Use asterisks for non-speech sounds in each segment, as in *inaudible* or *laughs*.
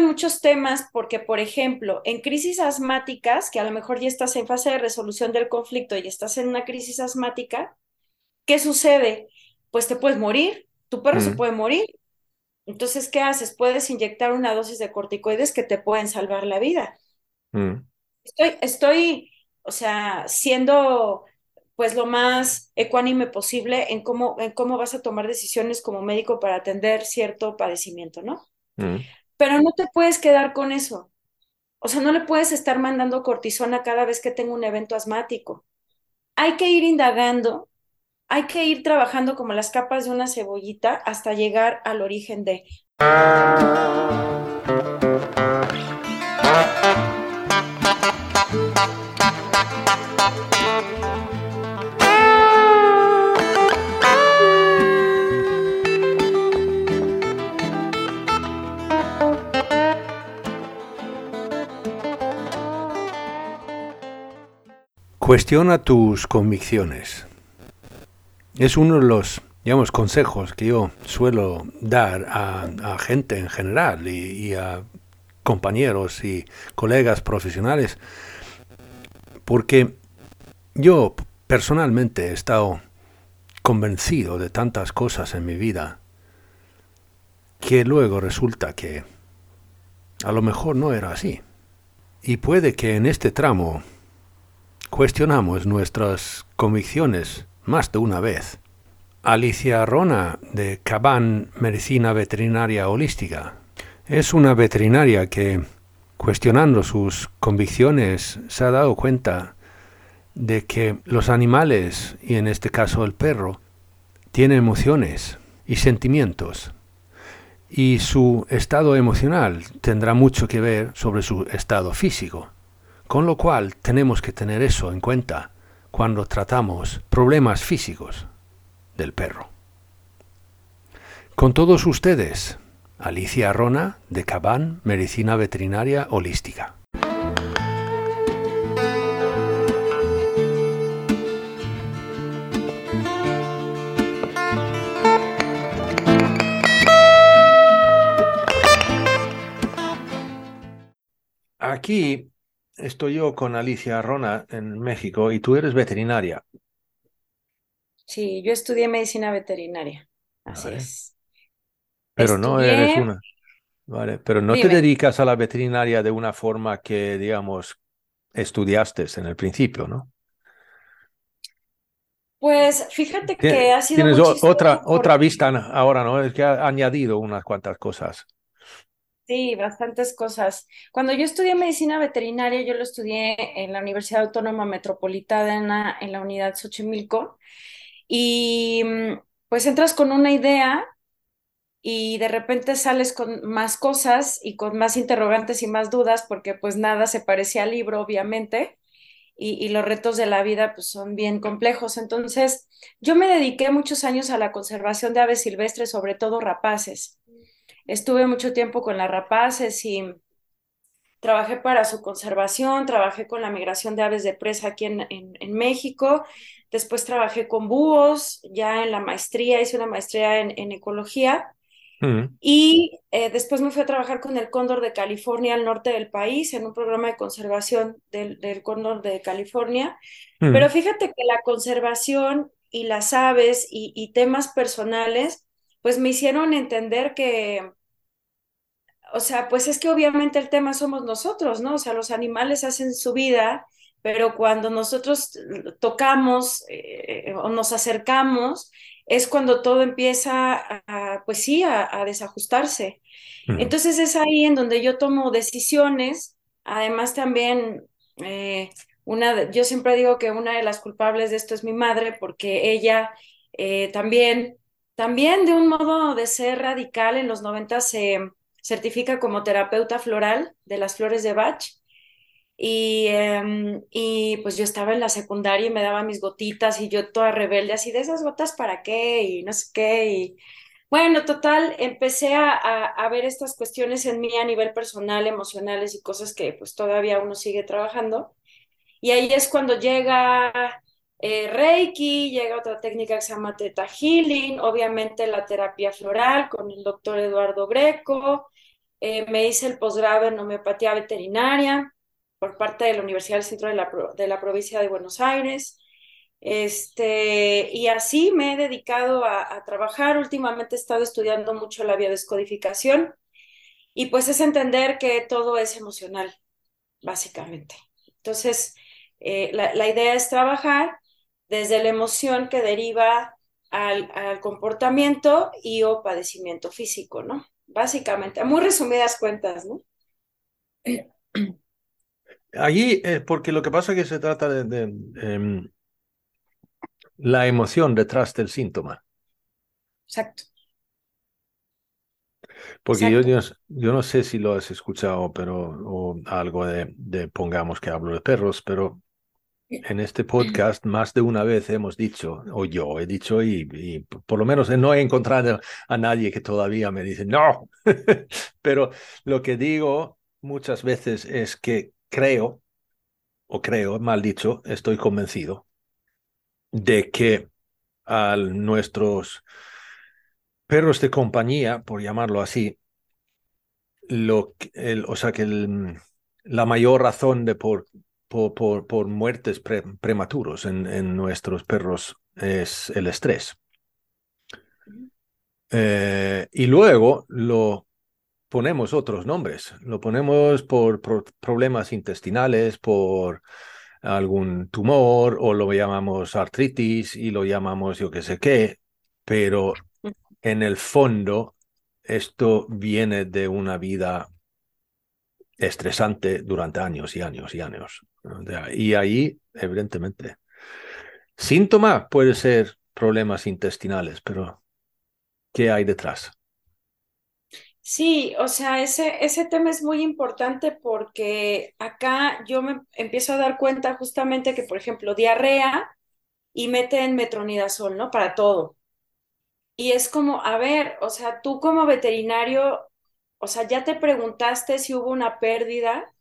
Muchos temas porque, por ejemplo, en crisis asmáticas, que a lo mejor ya estás en fase de resolución del conflicto y estás en una crisis asmática, ¿qué sucede? Pues te puedes morir, tu perro se Mm, puede morir. Entonces, ¿qué haces? Puedes inyectar una dosis de corticoides que te pueden salvar la vida. mm, Estoy, estoy, o sea, siendo pues lo más ecuánime posible en cómo, en cómo vas a tomar decisiones como médico para atender cierto padecimiento, ¿no? mm. Pero no te puedes quedar con eso. O sea, no le puedes estar mandando cortisona cada vez que tenga un evento asmático. Hay que ir indagando, hay que ir trabajando como las capas de una cebollita hasta llegar al origen de. Cuestiona tus convicciones. Es uno de los, digamos, consejos que yo suelo dar a, gente en general y a compañeros y colegas profesionales, porque yo personalmente he estado convencido de tantas cosas en mi vida que luego resulta que a lo mejor no era así. Y puede que en este tramo cuestionamos nuestras convicciones más de una vez. Alicia Rona, de Caban Medicina Veterinaria Holística, es una veterinaria que, cuestionando sus convicciones, se ha dado cuenta de que los animales, y en este caso el perro, tienen emociones y sentimientos. Y su estado emocional tendrá mucho que ver sobre su estado físico. Con lo cual tenemos que tener eso en cuenta cuando tratamos problemas físicos del perro. Con todos ustedes, Alicia Rona de Cabán, Medicina Veterinaria Holística. Aquí estoy yo con Alicia Rona en México y tú eres veterinaria. Sí, yo estudié medicina veterinaria. Así Vale. es. Pero no eres una. Vale, pero no te dedicas a la veterinaria de una forma que, digamos, estudiaste en el principio, ¿no? Pues fíjate que ha sido Tienes otra, otra vista ahora, ¿no? Es que ha añadido unas cuantas cosas. Sí, bastantes cosas. Cuando yo estudié medicina veterinaria, yo lo estudié en la Universidad Autónoma Metropolitana en la unidad Xochimilco y mm, pues entras con una idea y de repente sales con más cosas y con más interrogantes y más dudas porque pues nada se parecía al libro, obviamente. y, y los retos de la vida pues son bien complejos. Entonces, yo me dediqué muchos años a la conservación de aves silvestres, sobre todo rapaces. Estuve mucho tiempo con las rapaces y trabajé para su conservación, trabajé con la migración de aves de presa aquí en, en, en México, después trabajé con búhos, ya en la maestría, hice una maestría en, en ecología Mm, y eh, después me fui a trabajar con el cóndor de California al norte del país en un programa de conservación del, del cóndor de California. Pero mm, fíjate que la conservación y las aves y, y temas personales, pues me hicieron entender que, o sea, pues es que obviamente el tema somos nosotros, ¿no? O sea, los animales hacen su vida, pero cuando nosotros tocamos eh, o nos acercamos, es cuando todo empieza a, pues sí, a, a desajustarse. Entonces es ahí en donde yo tomo decisiones, además también, eh, una de- yo siempre digo que una de las culpables de esto es mi madre, porque ella eh, también, también de un modo de ser radical en los 90 se certifica como terapeuta floral de las flores de Bach Y, em, y pues yo estaba en la secundaria y me daba mis gotitas y yo toda rebelde, así de esas gotas para qué y no sé qué. Y bueno, total, empecé a, a, ver estas cuestiones en mí a nivel personal, emocionales y cosas que pues todavía uno sigue trabajando. Y ahí es cuando llega eh, Reiki, llega otra técnica que se llama Theta Healing, obviamente la terapia floral con el doctor Eduardo Greco. Eh, me hice el posgrado en homeopatía veterinaria por parte de la Universidad del Centro de la, de la provincia de Buenos Aires. Este, y así me he dedicado a, a, trabajar. Últimamente he estado estudiando mucho la biodescodificación y pues es entender que todo es emocional, básicamente. Entonces, eh, la, la, idea es trabajar desde la emoción que deriva al, al, comportamiento y o padecimiento físico, ¿no? Básicamente, a muy resumidas cuentas, ¿no? *clears throat* Allí, eh, porque lo que pasa es que se trata de, de eh, la emoción detrás del síntoma. Exacto. Porque yo, yo, yo, no sé si lo has escuchado, pero o algo de, de, pongamos que hablo de perros, pero en este podcast más de una vez hemos dicho, o yo he dicho, y, por lo menos no he encontrado a nadie que todavía me dice, no, *laughs* pero lo que digo muchas veces es que creo, o creo, mal dicho, estoy convencido de que a nuestros perros de compañía, por llamarlo así, lo, el, o sea que el, la mayor razón de por, por, por, por muertes pre, prematuros en, en, nuestros perros es el estrés. Eh, y luego lo ponemos otros nombres, lo ponemos por, por problemas intestinales, por algún tumor o lo llamamos artritis y lo llamamos yo qué sé qué, pero en el fondo esto viene de una vida estresante durante años y años y años. Y ahí, evidentemente, síntoma puede ser problemas intestinales, pero ¿qué hay detrás? Sí, o sea, ese, ese tema es muy importante porque acá yo me empiezo a dar cuenta justamente que, por ejemplo, diarrea y meten metronidazol, ¿no? Para todo. Y es como, a ver, o sea, tú como veterinario, o sea, ya te preguntaste si hubo una pérdida,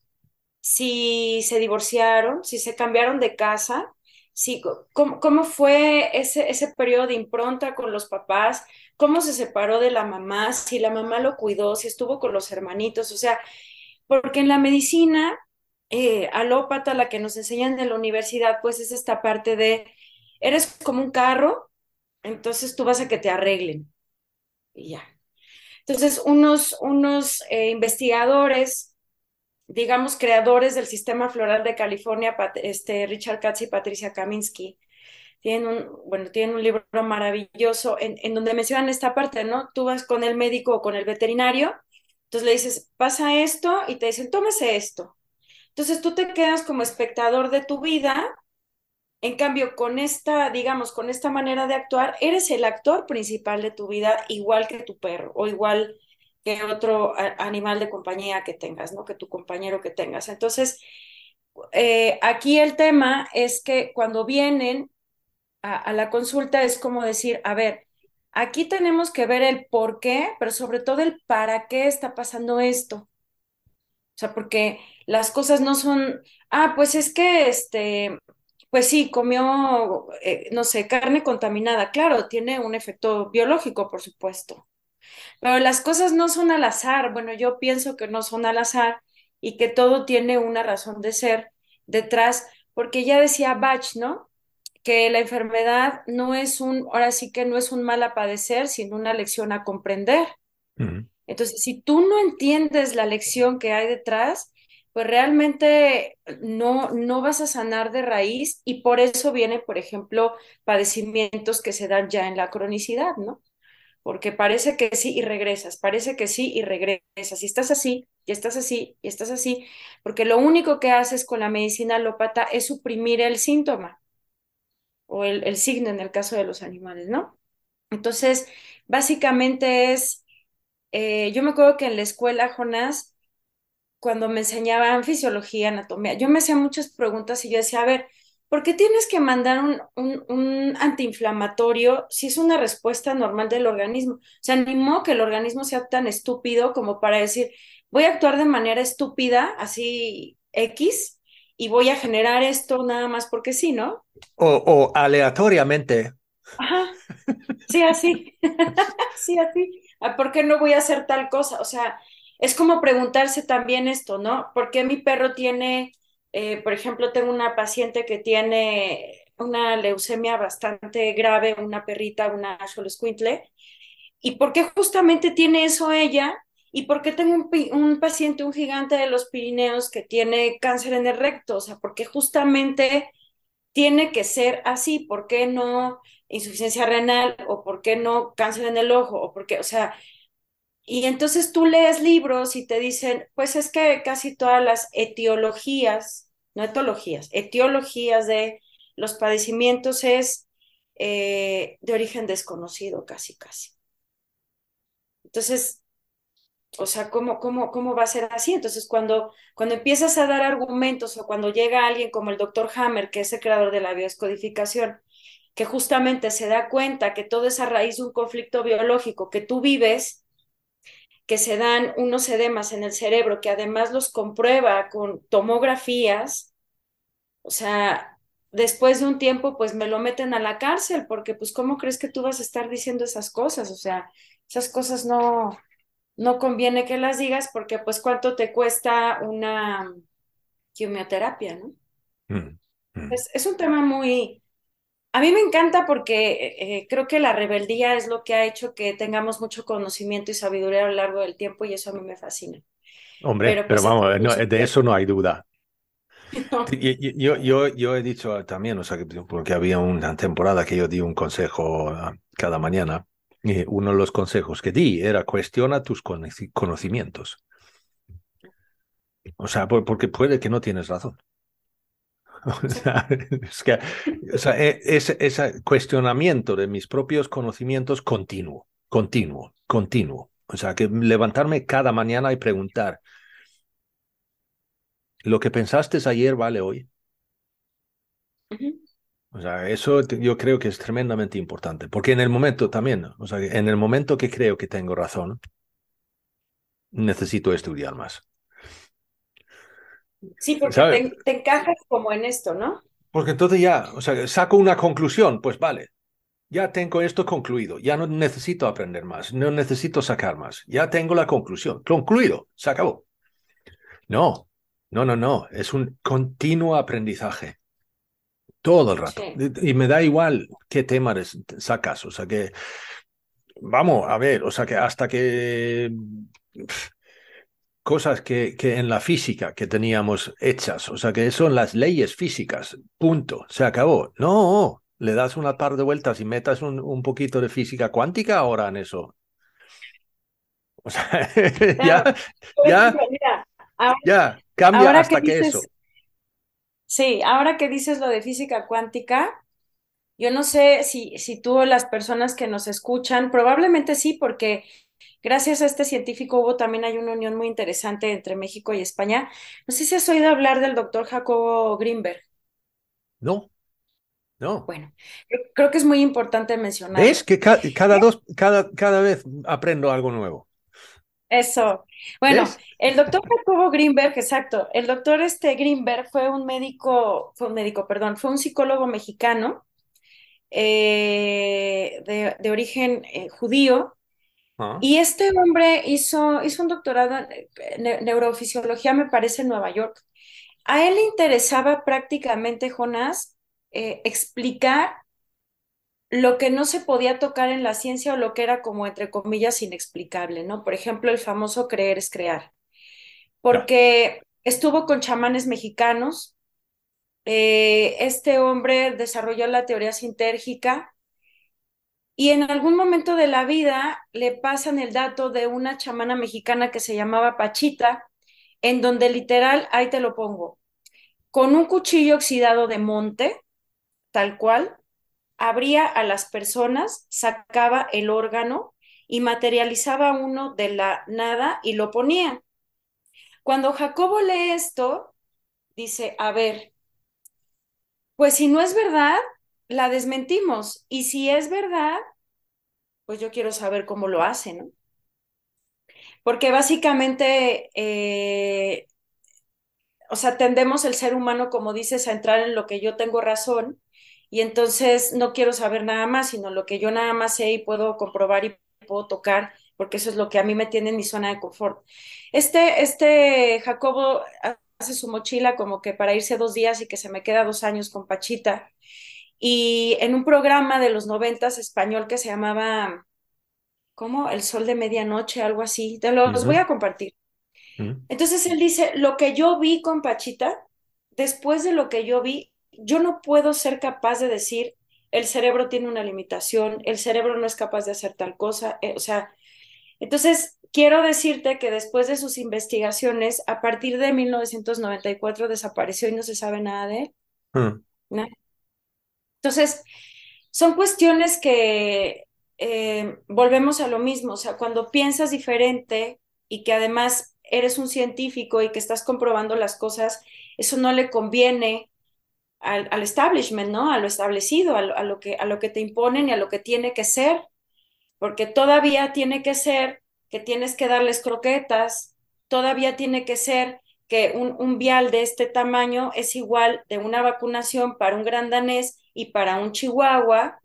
si se divorciaron, si se cambiaron de casa, si, cómo, cómo fue ese, ese periodo de impronta con los papás, cómo se separó de la mamá, si la mamá lo cuidó, si estuvo con los hermanitos, o sea, porque en la medicina eh, alópata, la que nos enseñan en la universidad, pues es esta parte de, eres como un carro, entonces tú vas a que te arreglen. Y ya. Entonces, unos, unos eh, investigadores, digamos, creadores del sistema floral de California, este, Richard Katz y Patricia Kaminsky, tienen un, bueno, tienen un libro maravilloso en, en, donde mencionan esta parte, ¿no? Tú vas con el médico o con el veterinario, entonces le dices, pasa esto y te dicen, tómese esto. Entonces tú te quedas como espectador de tu vida, en cambio, con esta, digamos, con esta manera de actuar, eres el actor principal de tu vida, igual que tu perro o igual que otro animal de compañía que tengas, ¿no? Que tu compañero que tengas. Entonces, eh, aquí el tema es que cuando vienen a, la consulta es como decir, a ver, aquí tenemos que ver el por qué, pero sobre todo el para qué está pasando esto. O sea, porque las cosas no son, ah, pues es que, este, pues sí, comió, eh, no sé, carne contaminada. Claro, tiene un efecto biológico, por supuesto. Pero las cosas no son al azar. Bueno, yo pienso que no son al azar y que todo tiene una razón de ser detrás, porque ya decía Bach, ¿no? que la enfermedad no es un, ahora sí que no es un mal a padecer, sino una lección a comprender. Uh -huh. Entonces, si tú no entiendes la lección que hay detrás, pues realmente no, no vas a sanar de raíz y por eso vienen, por ejemplo, padecimientos que se dan ya en la cronicidad, ¿no? Porque parece que sí y regresas, parece que sí y regresas, y estás así, y estás así, y estás así, porque lo único que haces con la medicina alópata es suprimir el síntoma o el, signo en el caso de los animales, ¿no? Entonces, básicamente es, eh, yo me acuerdo que en la escuela, Jonás, cuando me enseñaban fisiología, anatomía, yo me hacía muchas preguntas y yo decía, a ver, ¿por qué tienes que mandar un, un, un antiinflamatorio si es una respuesta normal del organismo? O sea, ni modo que el organismo sea tan estúpido como para decir, voy a actuar de manera estúpida, así X, y voy a generar esto nada más porque sí, ¿no? O, o aleatoriamente. Ajá, sí, así, *laughs* sí, así. Ah, ¿Por qué no voy a hacer tal cosa? O sea, es como preguntarse también esto, ¿no? ¿Por qué mi perro tiene, eh, por ejemplo, tengo una paciente que tiene una leucemia bastante grave, una perrita, una Xoloscuintle, ¿y por qué justamente tiene eso ella? ¿Y por qué tengo un, paciente, un gigante de los Pirineos que tiene cáncer en el recto? O sea, ¿por qué justamente tiene que ser así? ¿Por qué no insuficiencia renal? ¿O por qué no cáncer en el ojo? ¿O por qué? O sea, y entonces tú lees libros y te dicen, pues es que casi todas las etiologías, no etologías, etiologías de los padecimientos es eh, de origen desconocido, casi, casi. Entonces, o sea, ¿cómo, cómo, ¿cómo va a ser así? Entonces, cuando, cuando empiezas a dar argumentos o cuando llega alguien como el doctor Hammer, que es el creador de la biodescodificación, que justamente se da cuenta que todo es a raíz de un conflicto biológico que tú vives, que se dan unos edemas en el cerebro, que además los comprueba con tomografías, o sea, después de un tiempo, pues me lo meten a la cárcel, porque pues, ¿cómo crees que tú vas a estar diciendo esas cosas? O sea, esas cosas no, no conviene que las digas, porque pues, ¿cuánto te cuesta una quimioterapia, no? Mm, mm. Es, es un tema muy, a mí me encanta porque eh, creo que la rebeldía es lo que ha hecho que tengamos mucho conocimiento y sabiduría a lo largo del tiempo y eso a mí me fascina. Hombre, pero, pues, vamos, no, de eso no hay duda. No. Yo, yo, yo, he dicho también, o sea, que, porque había una temporada que yo di un consejo cada mañana y uno de los consejos que di era cuestiona tus conocimientos. O sea, porque puede que no tienes razón. *laughs* O sea, es que, o sea, e, ese, cuestionamiento de mis propios conocimientos continuo, continuo, continuo. O sea, que levantarme cada mañana y preguntar, ¿lo que pensaste ayer vale hoy? O sea, eso yo creo que es tremendamente importante, porque en el momento también, o sea, en el momento que creo que tengo razón, necesito estudiar más. Sí, porque te, encajas como en esto, ¿no? Porque entonces ya, o sea, saco una conclusión, pues vale, ya tengo esto concluido, ya no necesito aprender más, no necesito sacar más, ya tengo la conclusión, concluido, se acabó. No, no, no, no, es un continuo aprendizaje. Todo el rato. Y me da igual qué tema sacas, o sea que, vamos a ver, o sea que hasta que cosas que, que, en la física que teníamos hechas, o sea, que son las leyes físicas, punto, se acabó. No, le das una par de vueltas y metas un, un poquito de física cuántica ahora en eso. O sea, *laughs* ya, ya, ya, cambia hasta que, eso. Sí, ahora que dices lo de física cuántica, yo no sé si, si tú o las personas que nos escuchan, probablemente sí, porque Gracias a este científico hubo también hay una unión muy interesante entre México y España. No sé si has oído hablar del doctor Jacobo Greenberg. No, no. Bueno, creo que es muy importante mencionar. Es que *laughs* cada, dos, cada, cada vez aprendo algo nuevo. Eso. Bueno, el doctor Jacobo Greenberg, exacto. El doctor este Greenberg fue un médico, fue un médico, perdón, fue un psicólogo mexicano eh, de, origen eh, judío Y este hombre hizo, hizo un doctorado en neurofisiología, me parece, en Nueva York. A él le interesaba prácticamente, Jonás, eh, explicar lo que no se podía tocar en la ciencia o lo que era como, entre comillas, inexplicable, ¿no? Por ejemplo, el famoso creer es crear. Porque estuvo con chamanes mexicanos. Eh, este hombre desarrolló la teoría sintérgica, y en algún momento de la vida le pasan el dato de una chamana mexicana que se llamaba Pachita, en donde literal, ahí te lo pongo, con un cuchillo oxidado de monte, tal cual, abría a las personas, sacaba el órgano y materializaba uno de la nada y lo ponía. Cuando Jacobo lee esto, dice, a ver, pues si no es verdad, la desmentimos. Y si es verdad, pues yo quiero saber cómo lo hace, ¿no? Porque básicamente, eh, o sea, tendemos el ser humano, como dices, a entrar en lo que yo tengo razón y entonces no quiero saber nada más, sino lo que yo nada más sé y puedo comprobar y puedo tocar, porque eso es lo que a mí me tiene en mi zona de confort. Este, este Jacobo hace su mochila como que para irse dos días y que se me queda dos años con Pachita. Y en un programa de los noventas español que se llamaba, ¿cómo? El sol de medianoche, algo así. Te los voy a compartir. Entonces él dice, lo que yo vi con Pachita, después de lo que yo vi, yo no puedo ser capaz de decir, el cerebro tiene una limitación, el cerebro no es capaz de hacer tal cosa, eh, o sea, entonces quiero decirte que después de sus investigaciones, a partir de 1994 desapareció y no se sabe nada de él. Hmm. Entonces, son cuestiones que eh, volvemos a lo mismo, o sea, cuando piensas diferente y que además eres un científico y que estás comprobando las cosas, eso no le conviene al, establishment, ¿no? A lo establecido, a lo, que, a lo que te imponen y a lo que tiene que ser, porque todavía tiene que ser que tienes que darles croquetas, todavía tiene que ser que un, un vial de este tamaño es igual de una vacunación para un gran danés y para un chihuahua,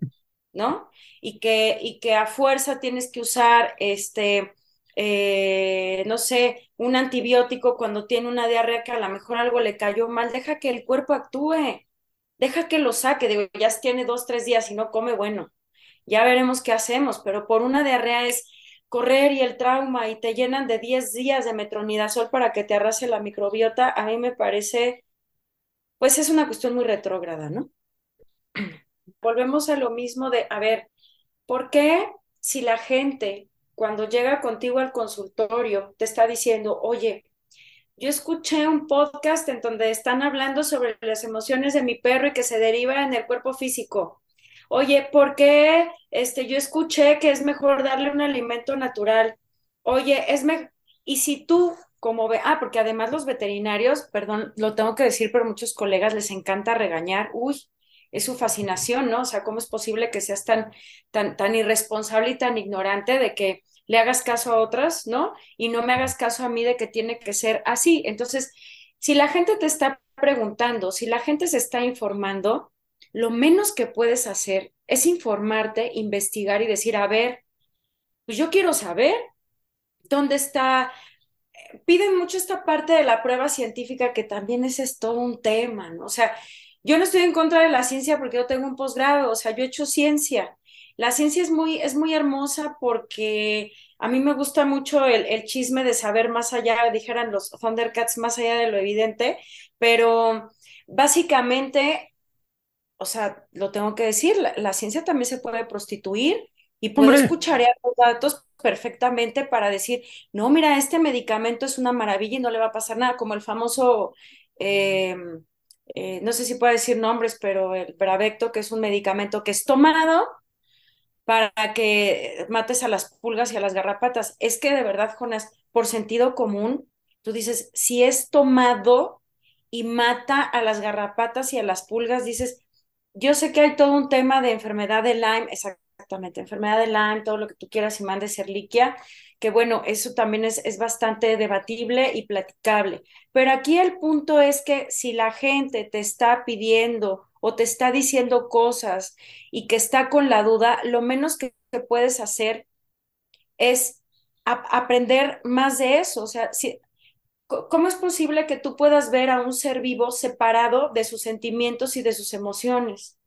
¿no? Y que, y que a fuerza tienes que usar este, eh, no sé, un antibiótico cuando tiene una diarrea que a lo mejor algo le cayó mal, deja que el cuerpo actúe deja que lo saque, digo, ya tiene dos, tres días y no come, bueno, ya veremos qué hacemos, pero por una diarrea es correr y el trauma y te llenan de 10 días de metronidazol para que te arrase la microbiota, a mí me parece, pues es una cuestión muy retrógrada, ¿no? Volvemos a lo mismo de, a ver, ¿por qué si la gente cuando llega contigo al consultorio te está diciendo, oye, yo escuché un podcast en donde están hablando sobre las emociones de mi perro y que se deriva en el cuerpo físico. Oye, ¿por qué este, yo escuché que es mejor darle un alimento natural? Oye, es mejor. Y si tú, como ve, ah, porque además los veterinarios, perdón, lo tengo que decir, pero muchos colegas les encanta regañar. Uy, es su fascinación, ¿no? O sea, ¿cómo es posible que seas tan, tan, tan irresponsable y tan ignorante de que le hagas caso a otras, ¿no? Y no me hagas caso a mí de que tiene que ser así. Entonces, si la gente te está preguntando, si la gente se está informando, lo menos que puedes hacer es informarte, investigar y decir, a ver, pues yo quiero saber dónde está. Piden mucho esta parte de la prueba científica que también ese es todo un tema, ¿no? O sea, yo no estoy en contra de la ciencia porque yo tengo un posgrado, o sea, yo he hecho ciencia, la ciencia es muy, es muy hermosa porque a mí me gusta mucho el, chisme de saber más allá, dijeran los Thundercats, más allá de lo evidente, pero básicamente, o sea, lo tengo que decir, la, ciencia también se puede prostituir y puedo escuchar los datos perfectamente para decir, no, mira, este medicamento es una maravilla y no le va a pasar nada, como el famoso... Em, eh, no sé si puedo decir nombres, pero el Bravecto, que es un medicamento que es tomado para que mates a las pulgas y a las garrapatas. Es que de verdad, Jonas, por sentido común, tú dices, si es tomado y mata a las garrapatas y a las pulgas, dices, yo sé que hay todo un tema de enfermedad de Lyme, exactamente, enfermedad de Lyme, todo lo que tú quieras y mandes serliquia, que bueno, eso también es, es bastante debatible y platicable. Pero aquí el punto es que si la gente te está pidiendo o te está diciendo cosas y que está con la duda, lo menos que, puedes hacer es aprender más de eso. O sea, si, ¿cómo es posible que tú puedas ver a un ser vivo separado de sus sentimientos y de sus emociones?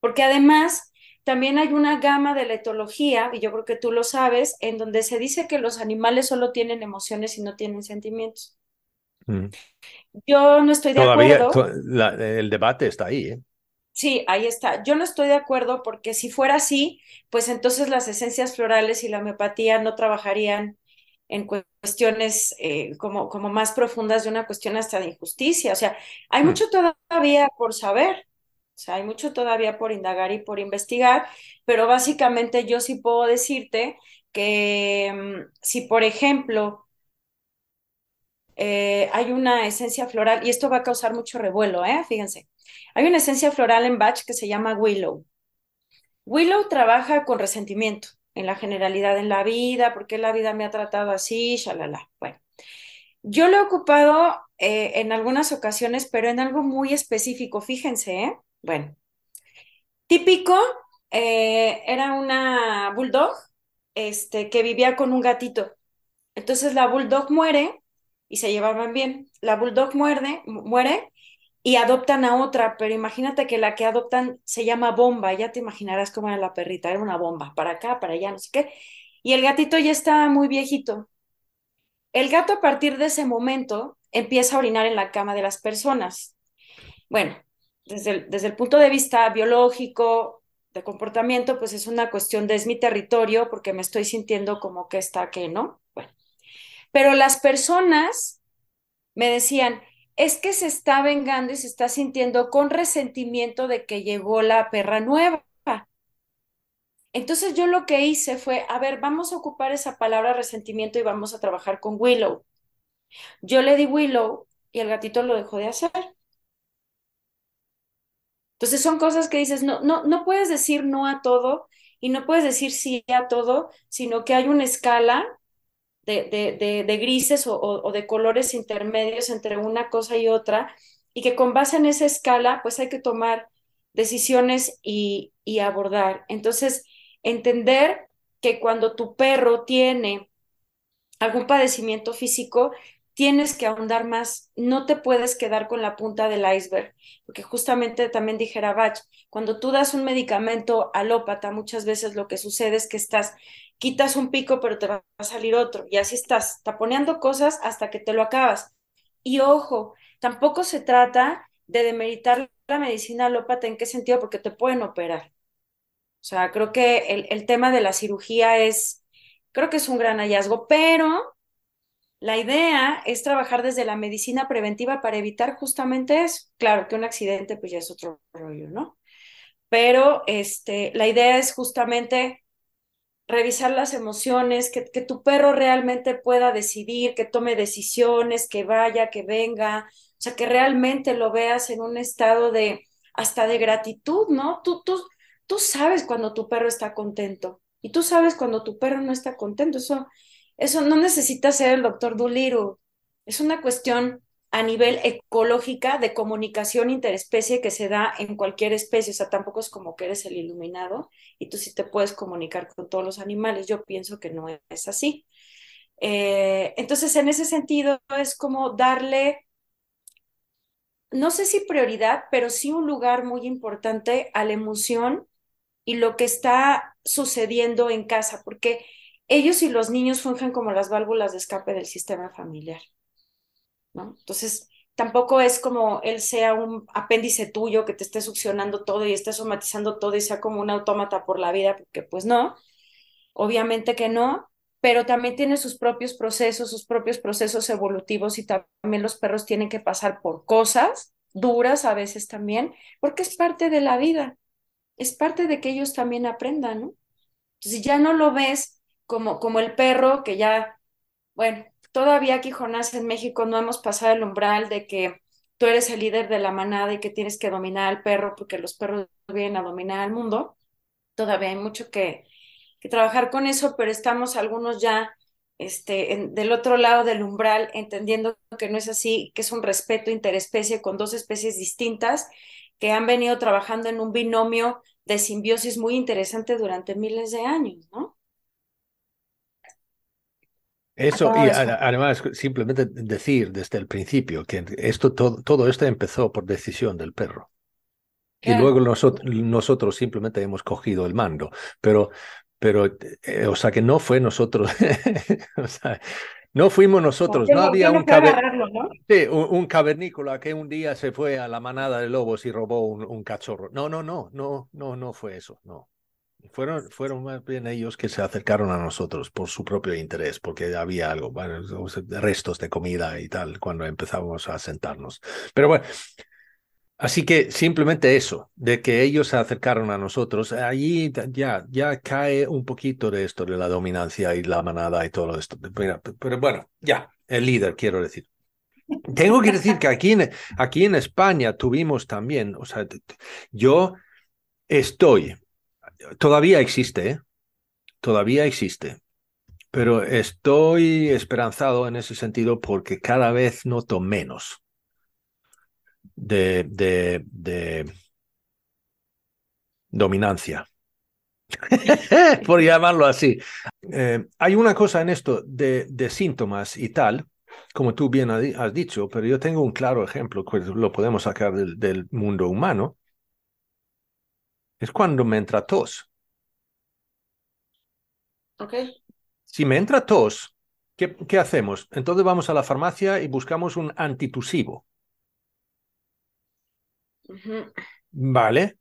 Porque además también hay una gama de la etología, y yo creo que tú lo sabes, en donde se dice que los animales solo tienen emociones y no tienen sentimientos. Mm. Yo no estoy de acuerdo. El debate está ahí. ¿eh? Sí, ahí está. Yo no estoy de acuerdo porque si fuera así, pues entonces las esencias florales y la homeopatía no trabajarían en cuestiones eh, como, como más profundas de una cuestión hasta de injusticia. O sea, hay mm. mucho todavía por saber, o sea, hay mucho todavía por indagar y por investigar, pero básicamente yo sí puedo decirte que mm, si, por ejemplo, eh, hay una esencia floral, y esto va a causar mucho revuelo, ¿eh? Fíjense. Hay una esencia floral en Bach que se llama Willow. Willow trabaja con resentimiento en la generalidad en la vida, porque la vida me ha tratado así, shalala. Bueno, yo lo he ocupado eh, en algunas ocasiones, pero en algo muy específico, fíjense, ¿eh? Bueno, típico, eh, era una bulldog este, que vivía con un gatito. Entonces la bulldog muere y se llevaban bien. La bulldog muerde, muere y adoptan a otra, pero imagínate que la que adoptan se llama bomba, ya te imaginarás cómo era la perrita, era una bomba, para acá, para allá, no sé qué. Y el gatito ya está muy viejito. El gato a partir de ese momento empieza a orinar en la cama de las personas. Bueno, desde el, desde el punto de vista biológico, de comportamiento, pues es una cuestión de es mi territorio porque me estoy sintiendo como que está que, ¿no? Bueno, pero las personas me decían, es que se está vengando y se está sintiendo con resentimiento de que llegó la perra nueva. Entonces yo lo que hice fue, a ver, vamos a ocupar esa palabra resentimiento y vamos a trabajar con Willow. Yo le di Willow y el gatito lo dejó de hacer. Entonces son cosas que dices, no, no, no puedes decir no a todo y no puedes decir sí a todo, sino que hay una escala de, de, grises o, de colores intermedios entre una cosa y otra, y que con base en esa escala, pues hay que tomar decisiones y, y abordar. Entonces, entender que cuando tu perro tiene algún padecimiento físico, tienes que ahondar más, no te puedes quedar con la punta del iceberg, porque justamente también dijera Bach, cuando tú das un medicamento alópata, muchas veces lo que sucede es que estás, quitas un pico, pero te va a salir otro, y así estás taponeando cosas hasta que te lo acabas. Y ojo, tampoco se trata de demeritar la medicina alópata, ¿en qué sentido? Porque te pueden operar. O sea, creo que el, el tema de la cirugía es, creo que es un gran hallazgo, pero la idea es trabajar desde la medicina preventiva para evitar justamente eso. Claro que un accidente pues ya es otro rollo, ¿no? Pero este, la idea es justamente revisar las emociones, que, que, tu perro realmente pueda decidir, que tome decisiones, que vaya, que venga, o sea, que realmente lo veas en un estado de hasta de gratitud, ¿no? Tú, tú, tú sabes cuando tu perro está contento y tú sabes cuando tu perro no está contento. Eso, eso no necesita ser el doctor Doolittle. Es una cuestión a nivel ecológica de comunicación interespecie que se da en cualquier especie. O sea, tampoco es como que eres el iluminado y tú sí te puedes comunicar con todos los animales. Yo pienso que no es así. Eh, entonces, en ese sentido, es como darle, no sé si prioridad, pero sí un lugar muy importante a la emoción y lo que está sucediendo en casa, porque ellos y los niños fungen como las válvulas de escape del sistema familiar, ¿no? Entonces, tampoco es como él sea un apéndice tuyo que te esté succionando todo y esté somatizando todo y sea como un autómata por la vida, porque pues no, obviamente que no, pero también tiene sus propios procesos, sus propios procesos evolutivos y también los perros tienen que pasar por cosas duras a veces también, porque es parte de la vida, es parte de que ellos también aprendan, ¿no? Entonces ya no lo ves como, como el perro que ya, bueno, todavía aquí, Jonás, en México no hemos pasado el umbral de que tú eres el líder de la manada y que tienes que dominar al perro porque los perros vienen a dominar al mundo. Todavía hay mucho que, que trabajar con eso, pero estamos algunos ya este, del otro lado del umbral, entendiendo que no es así, que es un respeto interespecie con dos especies distintas que han venido trabajando en un binomio de simbiosis muy interesante durante miles de años, ¿no? Eso, y además, simplemente decir desde el principio que esto, todo, todo esto empezó por decisión del perro. Y luego nosotros, nosotros simplemente hemos cogido el mando. Pero, pero eh, o sea, que no fue nosotros. *laughs* o sea, no fuimos nosotros, no, había un, Sí, un, cavernícola que un día se fue a la manada de lobos y robó un, un cachorro. No, no, no, no, no, no fue eso, no. Fueron, fueron más bien ellos que se acercaron a nosotros por su propio interés, porque había algo, bueno, restos de comida y tal, cuando empezamos a sentarnos. Pero bueno, así que simplemente eso, de que ellos se acercaron a nosotros, allí ya, ya cae un poquito de esto de la dominancia y la manada y todo esto. Pero, pero bueno, ya, el líder, quiero decir. tengo que decir que aquí en, aquí en España tuvimos también, o sea, yo estoy, todavía existe, ¿eh? todavía existe, pero estoy esperanzado en ese sentido porque cada vez noto menos de, de, de dominancia. *laughs* por llamarlo así. Eh, hay una cosa en esto de, de, síntomas y tal, como tú bien has dicho, pero yo tengo un claro ejemplo que lo podemos sacar del mundo humano. Es cuando me entra tos. Ok. Si me entra tos, ¿qué, ¿qué hacemos? Entonces vamos a la farmacia y buscamos un antitusivo. Uh -huh. Vale.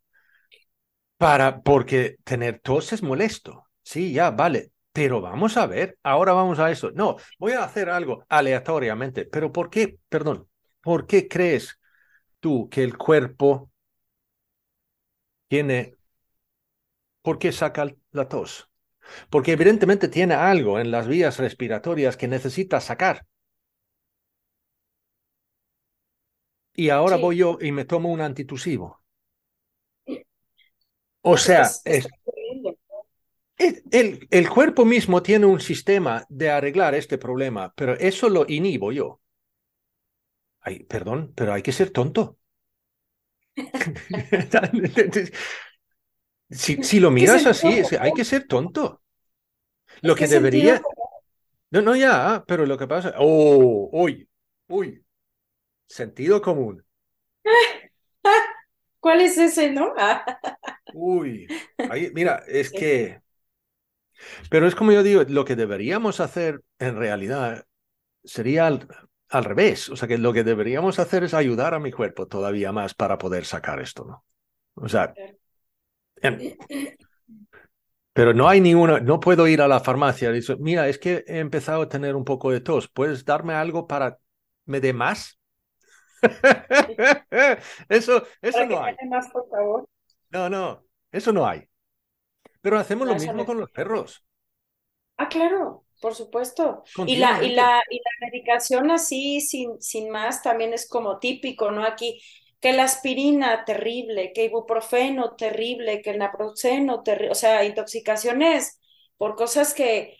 Para, porque tener tos es molesto. Sí, ya, vale. Pero vamos a ver, ahora vamos a eso. No, voy a hacer algo aleatoriamente. Pero ¿por qué, perdón, por qué crees tú que el cuerpo tiene, por qué saca la tos? Porque evidentemente tiene algo en las vías respiratorias que necesita sacar. Y ahora Sí. voy yo y me tomo un antitusivo. O sea, Es- es, está ocurriendo. el, el- el cuerpo mismo tiene un sistema de arreglar este problema, pero eso lo inhibo yo. Ay, perdón, pero hay que ser tonto. *laughs* Si, si lo ¿Qué miras así, es que hay que ser tonto. Lo que sentido debería... No, no, ya, pero lo que pasa... Oh, uy, uy. Sentido común. *laughs* ¿Cuál es ese, no? Ah, Uy. Ahí, mira, *laughs* es que... Pero es como yo digo, lo que deberíamos hacer en realidad sería al, revés. O sea, que lo que deberíamos hacer es ayudar a mi cuerpo todavía más para poder sacar esto, ¿no? O sea, em, pero no hay ninguna, no puedo ir a la farmacia y decir, mira, es que he empezado a tener un poco de tos, ¿puedes darme algo para me dé más? *laughs* Eso, eso para no hay. me dé más, por favor. No, no, eso no hay. Pero hacemos lo mismo con los perros. Ah, claro, por supuesto. Y la, y la, y la medicación así, sin, sin más, también es como típico, ¿no? Aquí, que la aspirina, terrible, que ibuprofeno, terrible, que el naproxeno, terrible, o sea, intoxicaciones por cosas que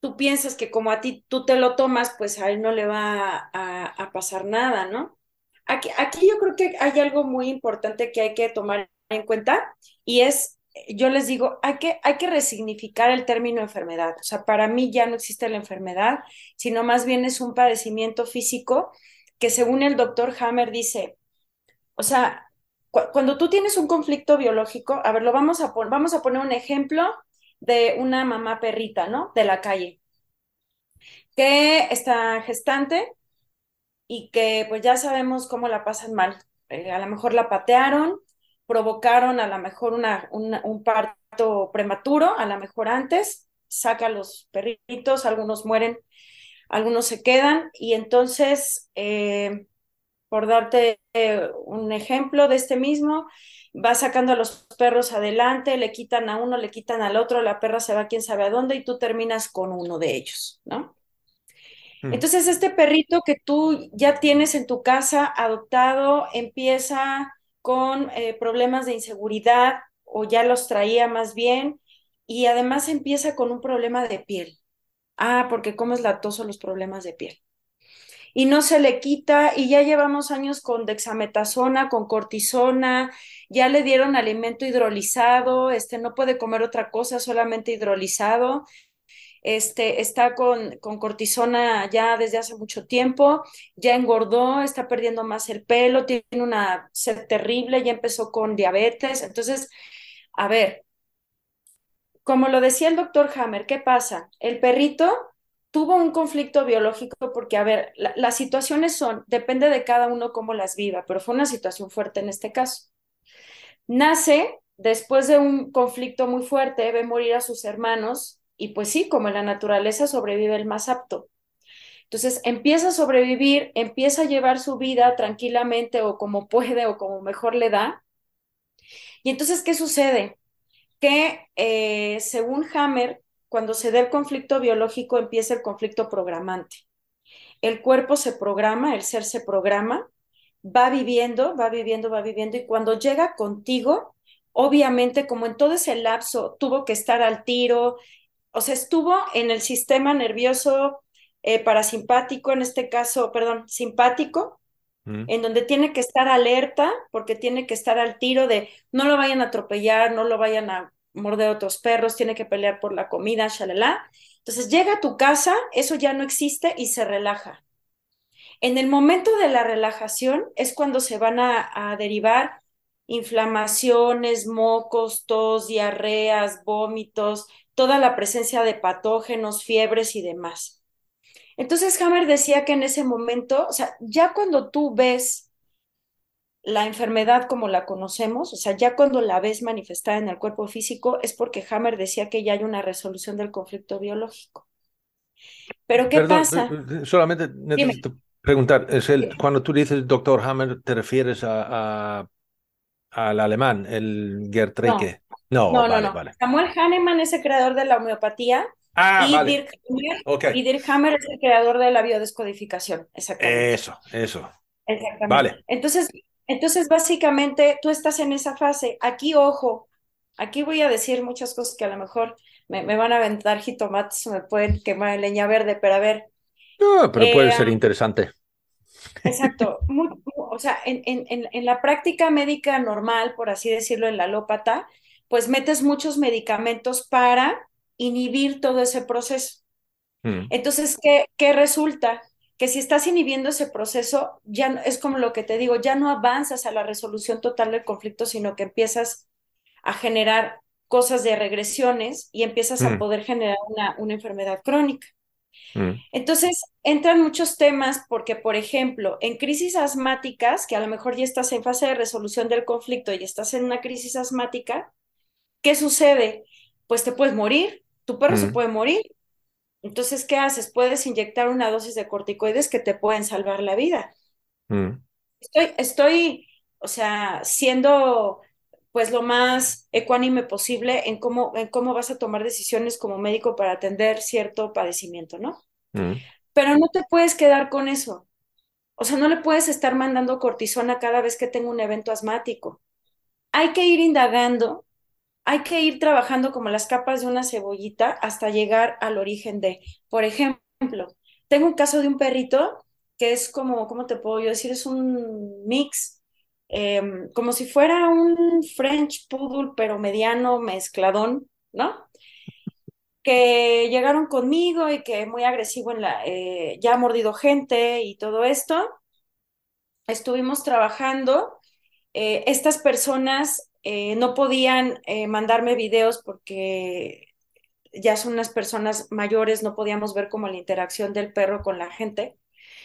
tú piensas que como a ti tú te lo tomas, pues a él no le va a, a pasar nada, ¿no? Aquí, aquí yo creo que hay algo muy importante que hay que tomar en cuenta y es, yo les digo, hay que, hay que resignificar el término enfermedad. O sea, para mí ya no existe la enfermedad, sino más bien es un padecimiento físico que según el doctor Hammer dice, o sea, cu cuando tú tienes un conflicto biológico, a ver, lo vamos a, vamos a poner un ejemplo de una mamá perrita, ¿no? De la calle, que está gestante y que pues ya sabemos cómo la pasan mal. Eh, a lo mejor la patearon, provocaron a lo mejor una, una, un parto prematuro, a lo mejor antes, saca a los perritos, algunos mueren, algunos se quedan y entonces, eh, por darte eh, un ejemplo de este mismo, va sacando a los perros adelante, le quitan a uno, le quitan al otro, la perra se va quién sabe a dónde y tú terminas con uno de ellos, ¿no? Mm. Entonces, este perrito que tú ya tienes en tu casa adoptado empieza con eh, problemas de inseguridad o ya los traía más bien y además empieza con un problema de piel. Ah, porque como es latoso los problemas de piel. Y no se le quita y ya llevamos años con dexametasona, con cortisona, ya le dieron alimento hidrolizado, este no puede comer otra cosa, solamente hidrolizado este, está con, con, cortisona ya desde hace mucho tiempo, ya engordó, está perdiendo más el pelo, tiene una sed terrible, ya empezó con diabetes. Entonces, a ver, como lo decía el doctor Hammer, ¿qué pasa? El perrito tuvo un conflicto biológico porque, a ver, la, las situaciones son, depende de cada uno cómo las viva, pero fue una situación fuerte en este caso. Nace después de un conflicto muy fuerte, ve morir a sus hermanos, y pues sí, como en la naturaleza sobrevive el más apto. Entonces empieza a sobrevivir, empieza a llevar su vida tranquilamente o como *laughs* puede o como mejor le da. Y entonces, ¿qué sucede? Que eh, según Hammer, cuando se da el conflicto biológico empieza el conflicto programante. el cuerpo se programa, el ser se programa, va viviendo, va viviendo, va viviendo, y cuando llega contigo, obviamente como en todo ese lapso tuvo que estar al tiro, o sea, estuvo en el sistema nervioso eh, parasimpático, en este caso, perdón, simpático, mm. en donde tiene que estar alerta, porque tiene que estar al tiro de no lo vayan a atropellar, no lo vayan a morder otros perros, tiene que pelear por la comida, shalala. Entonces llega a tu casa, eso ya no existe y se relaja. En el momento de la relajación es cuando se van a, a derivar inflamaciones, mocos, tos, diarreas, vómitos, toda la presencia de patógenos, fiebres y demás. Entonces Hammer decía que en ese momento, o sea, ya cuando tú ves la enfermedad como la conocemos, o sea, ya cuando la ves manifestada en el cuerpo físico, es porque Hammer decía que ya hay una resolución del conflicto biológico. Pero ¿qué pasa? Eh, eh, solamente necesito preguntar, es el, cuando tú dices doctor Hammer, ¿te refieres a, al alemán, el Gerd No, no, vale, no, Vale. Samuel Hahnemann es el creador de la homeopatía Ah, y, Dirk Hammer, es el creador de la biodescodificación. Exactamente. Eso, eso. Exactamente. Vale. Entonces, entonces, básicamente, tú estás en esa fase. Aquí, ojo, aquí voy a decir muchas cosas que a lo mejor me, van a aventar jitomates o me pueden quemar leña verde, pero a ver. No, pero puede ser eh, interesante. Exacto. o sea, en, en, en, la práctica médica normal, por así decirlo, en la alópata, pues metes muchos medicamentos para inhibir todo ese proceso. Mm. Entonces, ¿qué, ¿qué resulta? Que si estás inhibiendo ese proceso, ya es como lo que te digo, ya no avanzas a la resolución total del conflicto, sino que empiezas a generar cosas de regresiones y empiezas a mm. poder generar una, una enfermedad crónica. Mm. Entonces, entran muchos temas porque, por ejemplo, en crisis asmáticas, que a lo mejor ya estás en fase de resolución del conflicto y estás en una crisis asmática, ¿qué sucede? Pues te puedes morir, tu perro se puede morir. Entonces, ¿qué haces? Puedes inyectar una dosis de corticoides que te pueden salvar la vida. Estoy, estoy, o sea, siendo pues lo más ecuánime posible en cómo, en cómo vas a tomar decisiones como médico para atender cierto padecimiento, ¿no? Pero no te puedes quedar con eso. O sea, no le puedes estar mandando cortisona cada vez que tenga un evento asmático. Hay que ir indagando hay que ir trabajando como las capas de una cebollita hasta llegar al origen de, por ejemplo, tengo un caso de un perrito que es como, ¿cómo te puedo yo decir? Es un mix, em, como si fuera un French Poodle, pero mediano, mezcladón, ¿no? Que llegaron conmigo y que muy agresivo en la, eh, ya ha mordido gente y todo esto. Estuvimos trabajando. Eh, estas personas eh, no podían eh, mandarme videos porque ya son unas personas mayores, no podíamos ver como la interacción del perro con la gente.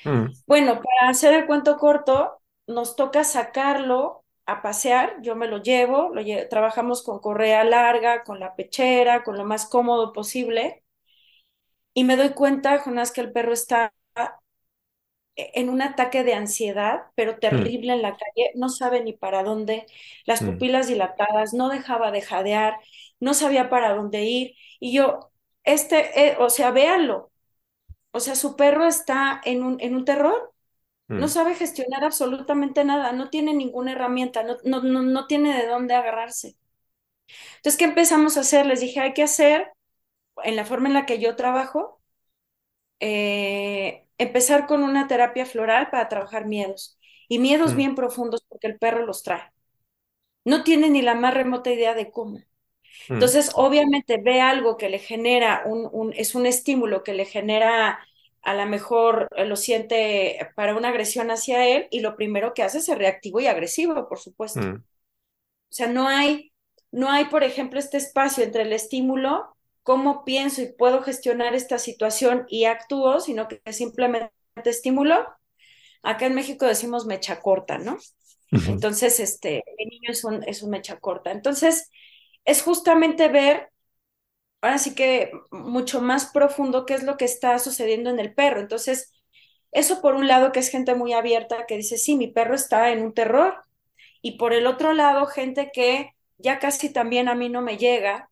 Mm. Bueno, para hacer el cuento corto, nos toca sacarlo a pasear, yo me lo llevo, lo trabajamos con correa larga, con la pechera, con lo más cómodo posible, y me doy cuenta, Jonás, que el perro está e-, en un ataque de ansiedad, pero mm. terrible en la calle, no sabe ni para dónde, las mm. pupilas dilatadas, no dejaba de jadear, no sabía para dónde ir. Y yo, este, eh, o sea, véanlo. O sea, su perro está en un, en un terror, no mm. sabe gestionar absolutamente nada, no tiene ninguna herramienta, no, no, no, no tiene de dónde agarrarse. Entonces, ¿qué empezamos a hacer? Les dije, hay que hacer, en la forma en la que yo trabajo, eh, empezar con una terapia floral para trabajar miedos y miedos mm. bien profundos porque el perro los trae. No tiene ni la más remota idea de cómo. Mm. Entonces, obviamente ve algo que le genera un, es un estímulo que le genera a lo mejor eh, lo siente para una agresión hacia él y lo primero que hace es ser reactivo y agresivo, por supuesto. Mm. O sea, no hay, no hay, por ejemplo, este espacio entre el estímulo cómo pienso y puedo gestionar esta situación y actúo, sino que simplemente estimulo. Acá en México decimos mecha corta, ¿no? Entonces, este, el niño es un, es un mecha corta. Entonces, es justamente ver, ahora sí que mucho más profundo qué es lo que está sucediendo en el perro. Entonces, eso por un lado que es gente muy abierta que dice, sí, mi perro está en un terror. Y por el otro lado, gente que ya casi también a mí no me llega,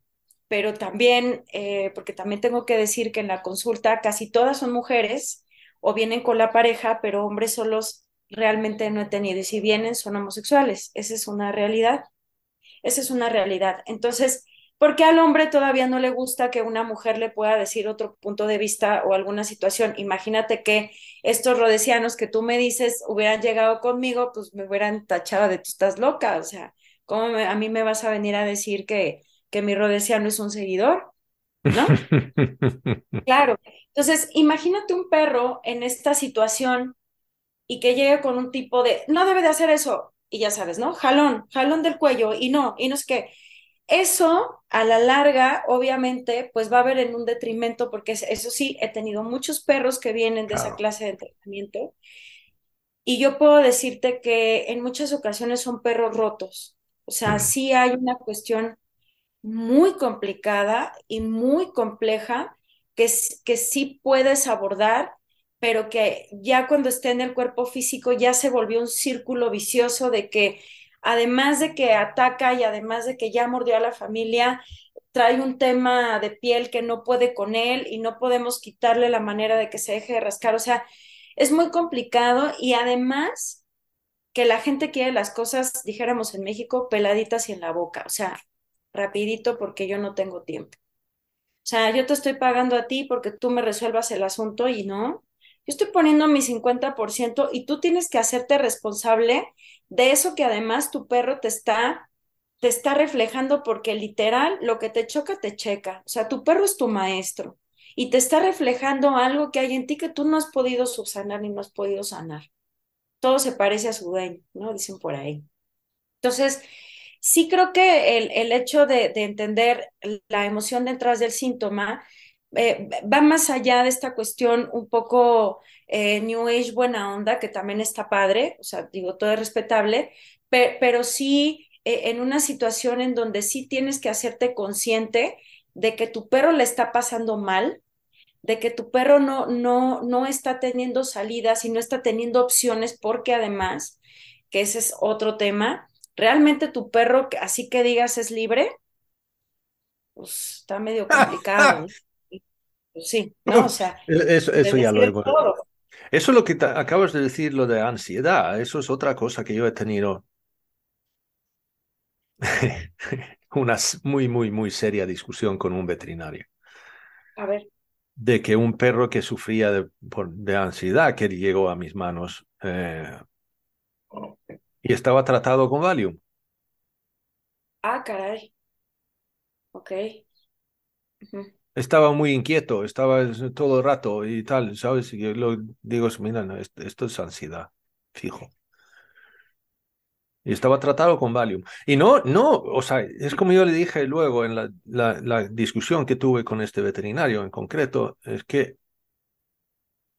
pero también, eh, porque también tengo que decir que en la consulta casi todas son mujeres o vienen con la pareja, pero hombres solos realmente no he tenido. Y si vienen, son homosexuales. Esa es una realidad. Esa es una realidad. Entonces, ¿por qué al hombre todavía no le gusta que una mujer le pueda decir otro punto de vista o alguna situación? Imagínate que estos rodesianos que tú me dices hubieran llegado conmigo, pues me hubieran tachado de tú estás loca. O sea, ¿cómo a mí me vas a venir a decir que, que mi rodesiano es un seguidor? ¿No? *laughs* claro. Entonces, imagínate un perro en esta situación y que llegue con un tipo de, no debe de hacer eso, y ya sabes, ¿no? Jalón, jalón del cuello, y no, y no es que eso a la larga, obviamente, pues va a haber en un detrimento, porque eso sí, he tenido muchos perros que vienen de esa clase de entrenamiento, y yo puedo decirte que en muchas ocasiones son perros rotos, o sea, sí hay una cuestión muy complicada y muy compleja que, que sí puedes abordar, pero que ya cuando esté en el cuerpo físico ya se volvió un círculo vicioso de que además de que ataca y además de que ya mordió a la familia, trae un tema de piel que no puede con él y no podemos quitarle la manera de que se deje de rascar. O sea, es muy complicado y además que la gente quiere las cosas, dijéramos en México, peladitas y en la boca. O sea, rapidito porque yo no tengo tiempo. O sea, yo te estoy pagando a ti porque tú me resuelvas el asunto y no. Yo estoy poniendo mi 50% y tú tienes que hacerte responsable de eso que además tu perro te está te está reflejando porque literal lo que te choca te checa. O sea, tu perro es tu maestro y te está reflejando algo que hay en ti que tú no has podido subsanar ni no has podido sanar. Todo se parece a su dueño, ¿no? Dicen por ahí. Entonces, sí creo que el, el hecho de, de, entender la emoción detrás del síntoma eh, va más allá de esta cuestión un poco eh, New Age buena onda, que también está padre, o sea, digo, todo es respetable, pe pero sí eh, en una situación en donde sí tienes que hacerte consciente de que tu perro le está pasando mal, de que tu perro no, no, no está teniendo salidas y no está teniendo opciones, porque además, que ese es otro tema, realmente tu perro, así que digas, es libre, pues está medio complicado. *laughs* sí, ¿no? O sea, eso, eso ya lo hemos. Eso es lo que acabas de decir, lo de ansiedad, eso es otra cosa que yo he tenido *laughs* una muy, muy, muy seria discusión con un veterinario. A ver. De que un perro que sufría de, de ansiedad, que llegó a mis manos, eh, y estaba tratado con Valium. Ah, caray. Ok. Estaba muy inquieto, estaba todo el rato y tal, ¿sabes? Y yo lo digo, mira, no, esto, es ansiedad, fijo. Y estaba tratado con Valium. Y no, no, o sea, es como yo le dije luego en la, la, la discusión que tuve con este veterinario en concreto, es que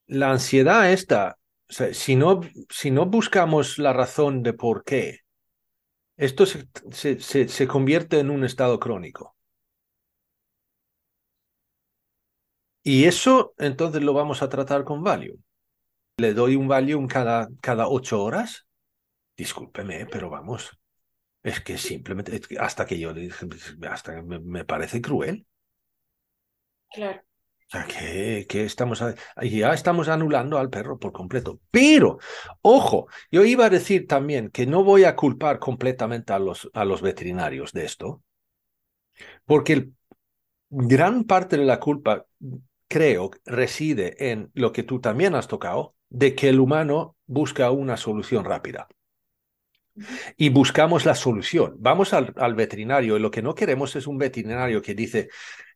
la ansiedad esta si, no, si no buscamos la razón de por qué, esto se, se, se, convierte en un estado crónico. Y eso entonces lo vamos a tratar con Valium. Le doy un Valium cada, cada ocho horas. Discúlpeme, pero vamos. Es que simplemente, hasta que yo le dije, hasta me, me parece cruel. Claro sea, que, estamos, ya estamos anulando al perro por completo. Pero, ojo, yo iba a decir también que no voy a culpar completamente a los, a los veterinarios de esto, porque gran parte de la culpa, creo, reside en lo que tú también has tocado, de que el humano busca una solución rápida. Y buscamos la solución. Vamos al, al veterinario y lo que no queremos es un veterinario que dice,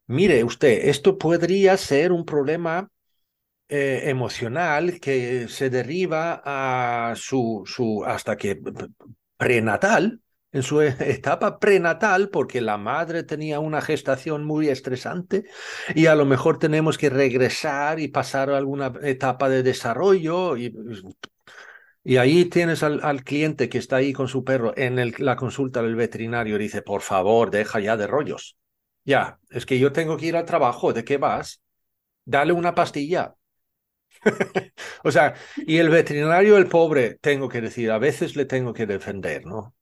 mire usted, esto podría ser un problema eh, emocional que se deriva a su, su hasta que prenatal, en su etapa prenatal, porque la madre tenía una gestación muy estresante y a lo mejor tenemos que regresar y pasar a alguna etapa de desarrollo y, y ahí tienes al, al, cliente que está ahí con su perro en el, la consulta del veterinario y dice, por favor, deja ya de rollos. Ya, es que yo tengo que ir al trabajo, ¿de qué vas? Dale una pastilla. *laughs* o sea, y el veterinario, el pobre, tengo que decir, a veces le tengo que defender, ¿no?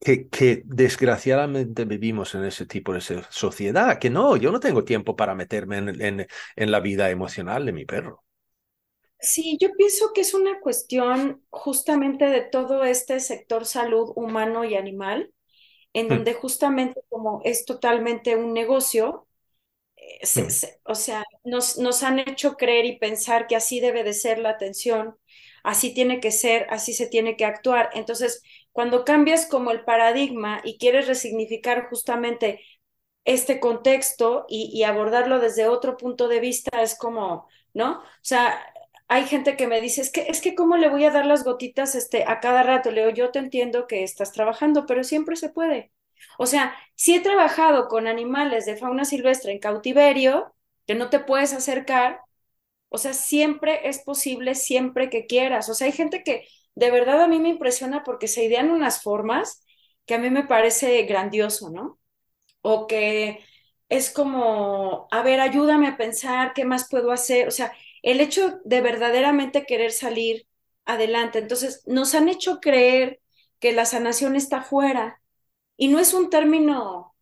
Que, que desgraciadamente vivimos en ese tipo de sociedad, que no, yo no tengo tiempo para meterme en, en, en la vida emocional de mi perro. Sí, yo pienso que es una cuestión justamente de todo este sector salud humano y animal, en Mm, donde justamente como es totalmente un negocio, eh, se- mm, se- o sea, nos, nos han hecho creer y pensar que así debe de ser la atención, así tiene que ser, así se tiene que actuar. Entonces, cuando cambias como el paradigma y quieres resignificar justamente este contexto y, abordarlo desde otro punto de vista, es como, ¿no? O sea, hay gente que me dice, es que, es que ¿cómo le voy a dar las gotitas este, a cada rato? Leo, yo te entiendo que estás trabajando, pero siempre se puede. O sea, si he trabajado con animales de fauna silvestre en cautiverio, que no te puedes acercar, o sea, siempre es posible, siempre que quieras. O sea, hay gente que de verdad a mí me impresiona porque se idean unas formas que a mí me parece grandioso, ¿no? o que es como, a ver, ayúdame a pensar qué más puedo hacer, o sea, el hecho de verdaderamente querer salir adelante. Entonces, nos han hecho creer que la sanación está fuera y no es un término,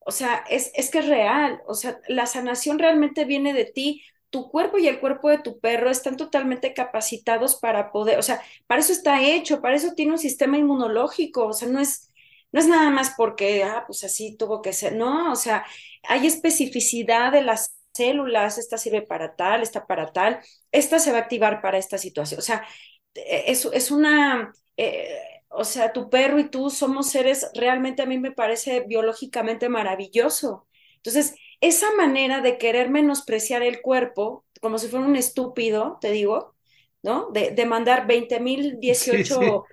o sea, es, es que es real, o sea, la sanación realmente viene de ti. Tu cuerpo y el cuerpo de tu perro están totalmente capacitados para poder, o sea, para eso está hecho, para eso tiene un sistema inmunológico, o sea, no es, no es nada más porque, ah, pues así tuvo que ser, no, o sea, hay especificidad de las células, esta sirve para tal, esta para tal, esta se va a activar para esta situación, o sea, es, es una, eh, o sea, tu perro y tú somos seres, realmente a mí me parece biológicamente maravilloso. Entonces, esa manera de querer menospreciar el cuerpo, como si fuera un estúpido, te digo, ¿no? De, de mandar 20 mil Sí, sí. 18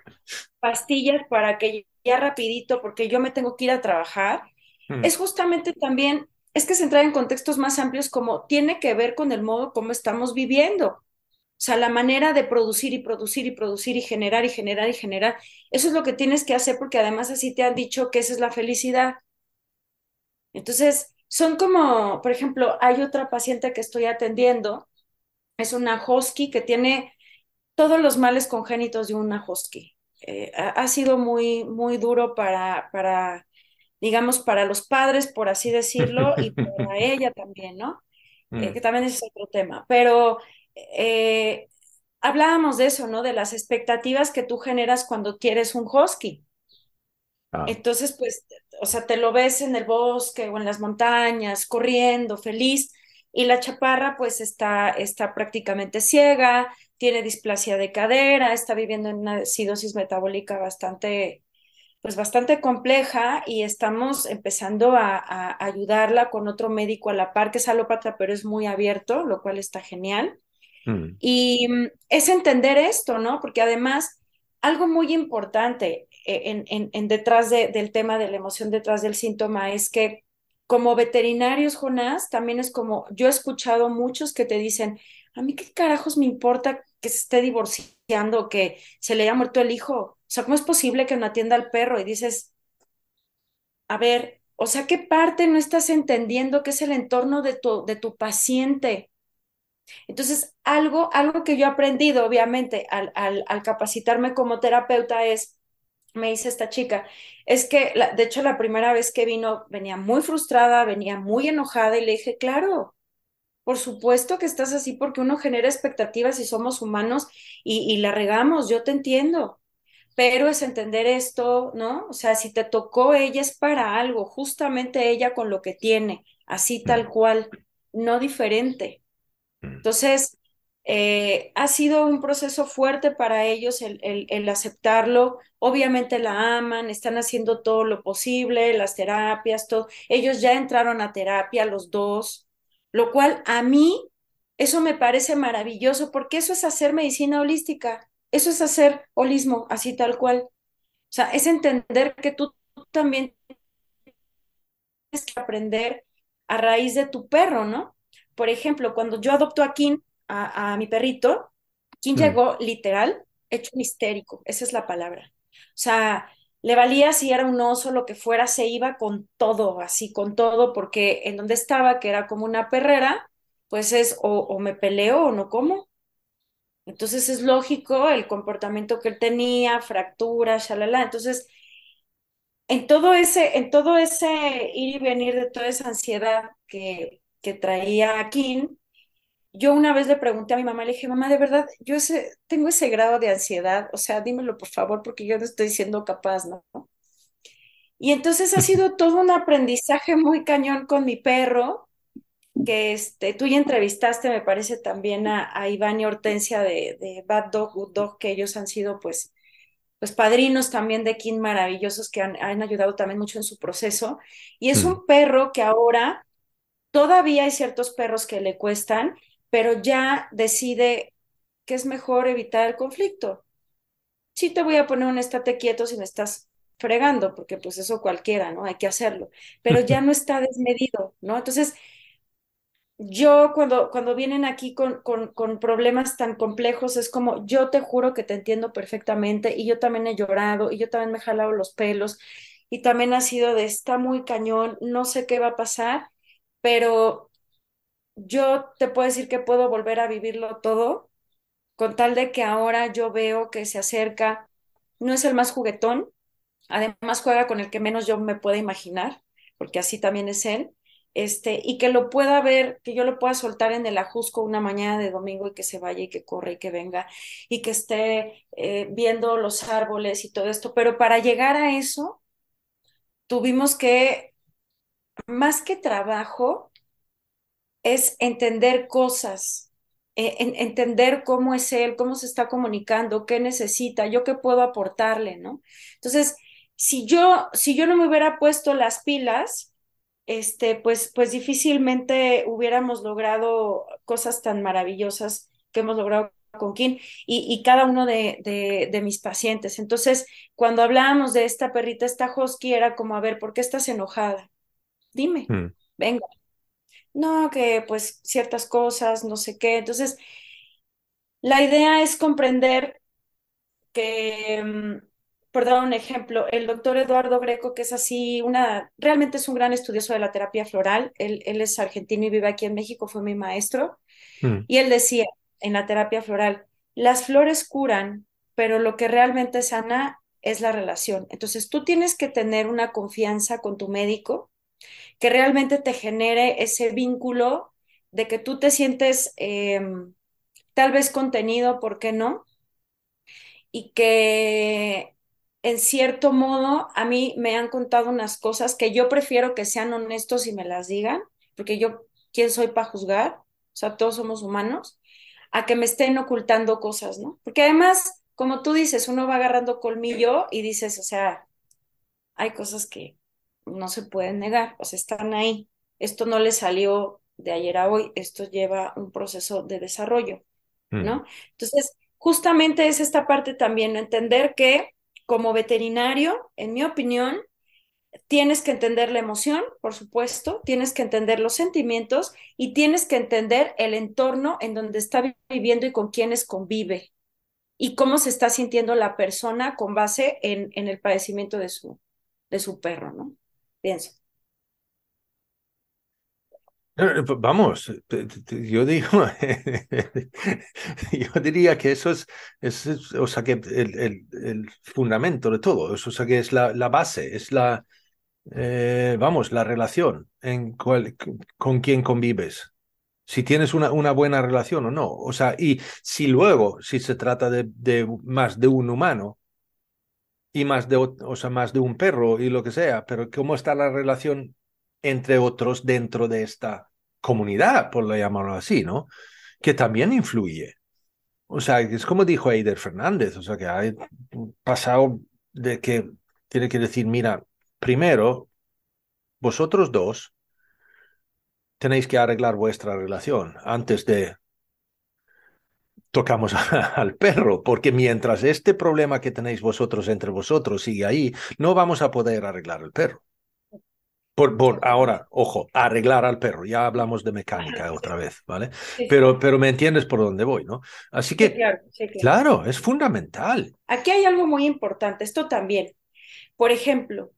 pastillas para que ya rapidito, porque yo me tengo que ir a trabajar, Mm, es justamente también, es que se entra en contextos más amplios como tiene que ver con el modo como estamos viviendo. O sea, la manera de producir y producir y producir y generar y generar y generar, eso es lo que tienes que hacer porque además así te han dicho que esa es la felicidad. Entonces, son como, por ejemplo, hay otra paciente que estoy atendiendo, es una husky que tiene todos los males congénitos de una husky. Eh, ha, sido muy, muy duro para, para, digamos, para los padres, por así decirlo, *laughs* y para ella también, ¿no? Eh, mm, que también es otro tema. Pero eh, hablábamos de eso, ¿no? De las expectativas que tú generas cuando quieres un husky. ah, Entonces, pues, o sea, te lo ves en el bosque o en las montañas, corriendo, feliz, y la chaparra, pues, está, está prácticamente ciega, tiene displasia de cadera, está viviendo en una acidosis metabólica bastante, pues, bastante compleja, y estamos empezando a, a ayudarla con otro médico a la par, que es alópata, pero es muy abierto, lo cual está genial. mm, Y mm, es entender esto, ¿no? Porque además, algo muy importante en, en, detrás de, del tema de la emoción, detrás del síntoma, es que como veterinarios, Jonás, también es como, yo he escuchado muchos que te dicen, a mí qué carajos me importa que se esté divorciando, que se le haya muerto el hijo. O sea, ¿cómo es posible que no atienda al perro? Y dices, a ver, o sea, ¿qué parte no estás entendiendo que es el entorno de tu, de tu paciente? Entonces, algo, algo que yo he aprendido, obviamente, al capacitarme como terapeuta es, me dice esta chica, es que, la, de hecho, la primera vez que vino, venía muy frustrada, venía muy enojada y le dije, claro, por supuesto que estás así porque uno genera expectativas y somos humanos y, y la regamos, yo te entiendo, pero es entender esto, ¿no? O sea, si te tocó ella es para algo, justamente ella con lo que tiene, así mm, tal cual, no diferente. mm, Entonces, eh, ha sido un proceso fuerte para ellos el, el, el, aceptarlo. Obviamente la aman, están haciendo todo lo posible, las terapias, todo. Ellos ya entraron a terapia los dos, lo cual a mí eso me parece maravilloso porque eso es hacer medicina holística, eso es hacer holismo, así tal cual. O sea, es entender que tú también tienes que aprender a raíz de tu perro, ¿no? Por ejemplo, cuando yo adopto a Kim, a, a mi perrito, Kim mm. llegó literal hecho un histérico, esa es la palabra. O sea, le valía si era un oso, lo que fuera, se iba con todo, así, con todo, porque en donde estaba, que era como una perrera, pues es o, o me peleo o no como. Entonces es lógico el comportamiento que él tenía, fracturas, shalala. Entonces, en todo ese, en todo ese ir y venir de toda esa ansiedad que, que traía Kim, yo una vez le pregunté a mi mamá, le dije, mamá, de verdad, yo ese, tengo ese grado de ansiedad, o sea, dímelo por favor, porque yo no estoy siendo capaz, ¿no? Y entonces ha sido *laughs* todo un aprendizaje muy cañón con mi perro, que este, tú ya entrevistaste, me parece, también a, Iván y Hortensia de, de, Bad Dog, Good Dog, que ellos han sido, pues, pues padrinos también de King maravillosos que han, han ayudado también mucho en su proceso. Y es mm. un perro que ahora todavía hay ciertos perros que le cuestan, pero ya decide que es mejor evitar el conflicto. Sí te voy a poner un estate quieto si me estás fregando, porque pues eso cualquiera, ¿no? Hay que hacerlo, pero ya no está desmedido, ¿no? Entonces, yo cuando, cuando vienen aquí con, con, con, problemas tan complejos, es como, yo te juro que te entiendo perfectamente y yo también he llorado y yo también me he jalado los pelos y también ha sido de, está muy cañón, no sé qué va a pasar, pero yo te puedo decir que puedo volver a vivirlo todo con tal de que ahora yo veo que se acerca, no es el más juguetón, además juega con el que menos yo me pueda imaginar, porque así también es él, este, y que lo pueda ver, que yo lo pueda soltar en el ajusco una mañana de domingo y que se vaya y que corra y que venga y que esté eh, viendo los árboles y todo esto. Pero para llegar a eso, tuvimos que, más que trabajo, es entender cosas, eh, entender cómo es él, cómo se está comunicando, qué necesita, yo qué puedo aportarle, ¿no? Entonces, si yo, si yo no me hubiera puesto las pilas, este, pues, pues difícilmente hubiéramos logrado cosas tan maravillosas que hemos logrado con Kim y, cada uno de, de, mis pacientes. Entonces, cuando hablábamos de esta perrita, esta husky, era como, a ver, ¿por qué estás enojada? Dime, mm. venga. No, que pues ciertas cosas, no sé qué. Entonces, la idea es comprender que mm, por dar un ejemplo, el doctor Eduardo Greco, que es así, una, realmente es un gran estudioso de la terapia floral, él, él es argentino y vive aquí en México, fue mi maestro, mm. y él decía en la terapia floral, las flores curan, pero lo que realmente sana es la relación. Entonces tú tienes que tener una confianza con tu médico que realmente te genere ese vínculo de que tú te sientes em, tal vez contenido, ¿por qué no? Y que en cierto modo, a mí me han contado unas cosas que yo prefiero que sean honestos y me las digan, porque yo, ¿quién soy para juzgar? O sea, todos somos humanos, a que me estén ocultando cosas, ¿no? Porque además, como tú dices, uno va agarrando colmillo y dices, o sea, hay cosas que no se pueden negar, o sea, están ahí. Esto no le salió de ayer a hoy, esto lleva un proceso de desarrollo, ¿no? Mm. Entonces, justamente es esta parte también, entender que como veterinario, en mi opinión, tienes que entender la emoción, por supuesto, tienes que entender los sentimientos y tienes que entender el entorno en donde está viviendo y con quienes convive y cómo se está sintiendo la persona con base en, en el padecimiento de su, de su perro, ¿no? Eh, pues vamos, yo digo, *laughs* yo diría que eso es, es, o sea, que el, el, fundamento de todo, o sea, que es la, la base, es la, eh, vamos, la relación en cual, con quien convives. Si tienes una, una buena relación o no. O sea, y si luego, si se trata de, de más de un humano y más de, o sea, más de un perro y lo que sea, pero cómo está la relación entre otros dentro de esta comunidad, por llamarlo así, ¿no? Que también influye. O sea, es como dijo Eider Fernández, o sea, que ha pasado de que tiene que decir, mira, primero, vosotros dos tenéis que arreglar vuestra relación antes de tocamos *laughs* al perro, porque mientras este problema que tenéis vosotros entre vosotros sigue ahí, no vamos a poder arreglar el perro. Por, ahora, ojo, arreglar al perro. Ya hablamos de mecánica otra vez, ¿vale? Pero, pero me entiendes por dónde voy, ¿no? Así que, claro, es fundamental. Aquí hay algo muy importante, esto también. Por ejemplo,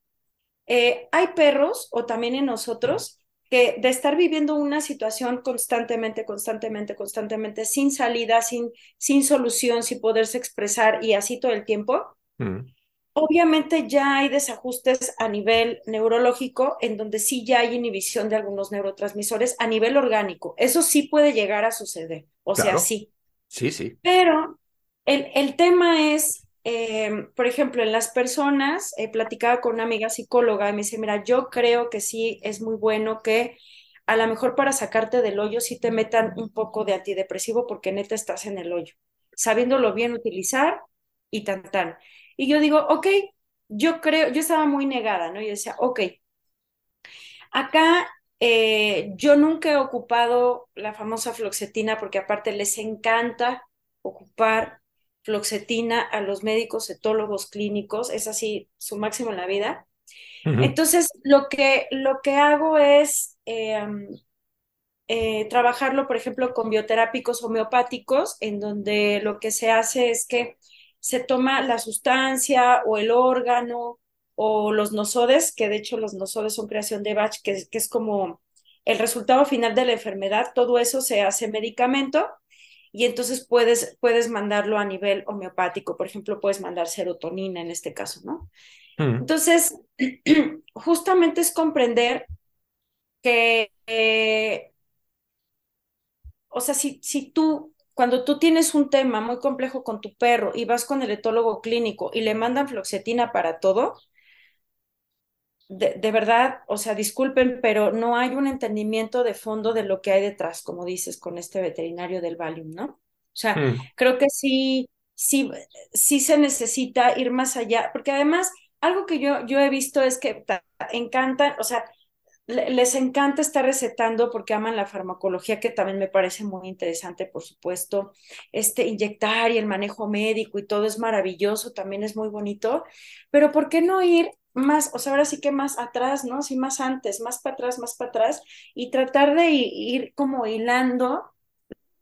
eh, hay perros, o también en nosotros, que de estar viviendo una situación constantemente, constantemente, constantemente, sin salida, sin, sin solución, sin poderse expresar y así todo el tiempo, mm obviamente ya hay desajustes a nivel neurológico en donde sí ya hay inhibición de algunos neurotransmisores a nivel orgánico. Eso sí puede llegar a suceder, o sea, sí. Sí, sí. Pero el, el tema es, eh, por ejemplo, en las personas, he platicado con una amiga psicóloga y me dice, mira, yo creo que sí es muy bueno que a lo mejor para sacarte del hoyo sí te metan un poco de antidepresivo porque neta estás en el hoyo, sabiéndolo bien utilizar y tan tan. Y yo digo, ok, yo creo, yo estaba muy negada, ¿no? Yo decía, ok, acá eh, yo nunca he ocupado la famosa floxetina porque aparte les encanta ocupar floxetina a los médicos etólogos clínicos, es así su máximo en la vida. Entonces, lo que, lo que hago es em, eh, trabajarlo, por ejemplo, con bioterápicos homeopáticos, en donde lo que se hace es que se toma la sustancia o el órgano o los nosodes, que de hecho los nosodes son creación de Bach, que, que es como el resultado final de la enfermedad, todo eso se hace medicamento y entonces puedes, puedes mandarlo a nivel homeopático, por ejemplo, puedes mandar serotonina en este caso, ¿no? Mm. Entonces, *clears throat* justamente es comprender que, eh, o sea, si, si tú, cuando tú tienes un tema muy complejo con tu perro y vas con el etólogo clínico y le mandan floxetina para todo, de, verdad, o sea, disculpen, pero no hay un entendimiento de fondo de lo que hay detrás, como dices, con este veterinario del Valium, ¿no? O sea, mm. creo que sí, sí, sí se necesita ir más allá, porque además, algo que yo, yo he visto es que encantan, o sea, les encanta estar recetando porque aman la farmacología, que también me parece muy interesante, por supuesto. Este inyectar y el manejo médico y todo es maravilloso, también es muy bonito, pero ¿por qué no ir más, o sea, ahora sí que más atrás, ¿no? Sí, más antes, más para atrás, más para atrás, y tratar de ir como hilando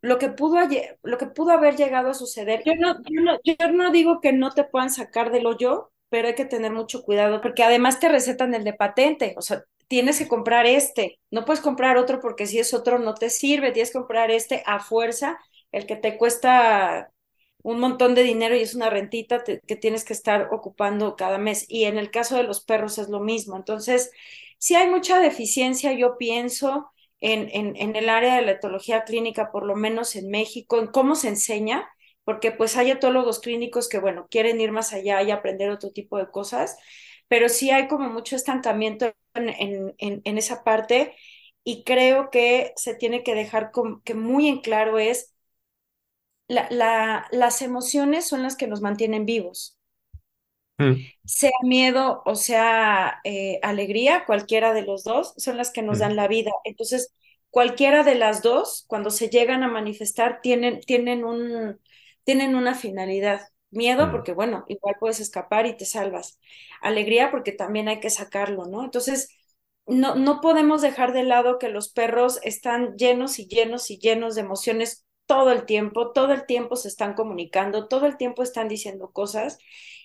lo que pudo, lo que pudo haber llegado a suceder. Yo no, yo no, yo no digo que no te puedan sacar del hoyo, pero hay que tener mucho cuidado, porque además te recetan el de patente, o sea, tienes que comprar este, no puedes comprar otro porque si es otro no te sirve, tienes que comprar este a fuerza, el que te cuesta un montón de dinero y es una rentita que tienes que estar ocupando cada mes. Y en el caso de los perros es lo mismo. Entonces, si hay mucha deficiencia, yo pienso, en, en, el área de la etología clínica, por lo menos en México, en cómo se enseña, porque pues hay etólogos clínicos que, bueno, quieren ir más allá y aprender otro tipo de cosas, pero sí hay como mucho estancamiento en, en, en esa parte y creo que se tiene que dejar que muy en claro es la, las emociones son las que nos mantienen vivos. Mm. Sea miedo o sea eh, alegría, cualquiera de los dos, son las que nos mm. dan la vida. Entonces, cualquiera de las dos, cuando se llegan a manifestar, tienen, tienen, un, tienen una finalidad. Miedo, mm. porque bueno, igual puedes escapar y te salvas. Alegría, porque también hay que sacarlo, ¿no? Entonces, no, no podemos dejar de lado que los perros están llenos y llenos y llenos de emociones todo el tiempo, todo el tiempo se están comunicando, todo el tiempo están diciendo cosas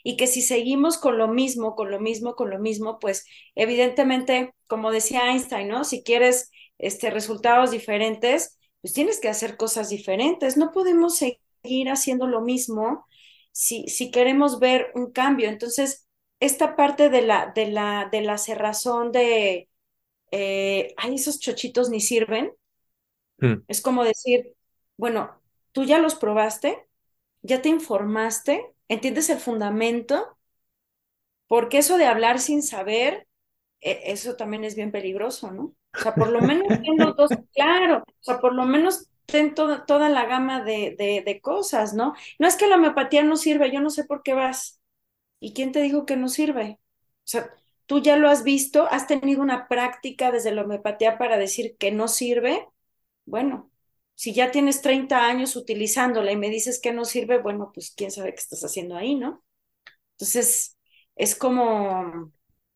y que si seguimos con lo mismo, con lo mismo, con lo mismo, pues evidentemente, como decía Einstein, ¿no? Si quieres este, resultados diferentes, pues tienes que hacer cosas diferentes, no podemos seguir haciendo lo mismo si, si queremos ver un cambio. Entonces, esta parte de la, de la, de la cerrazón de, eh, ay, esos chochitos ni sirven, mm. es como decir, bueno, tú ya los probaste, ya te informaste, entiendes el fundamento, porque eso de hablar sin saber, e, eso también es bien peligroso, ¿no? O sea, por lo menos *laughs* tengo dos, claro, o sea, por lo menos ten toda, toda la gama de, de, de, cosas, ¿no? No es que la homeopatía no sirve, yo no sé por qué vas. ¿Y quién te dijo que no sirve? O sea, tú ya lo has visto, has tenido una práctica desde la homeopatía para decir que no sirve. Bueno, si ya tienes 30 años utilizándola y me dices que no sirve, bueno, pues quién sabe qué estás haciendo ahí, ¿no? Entonces, es como...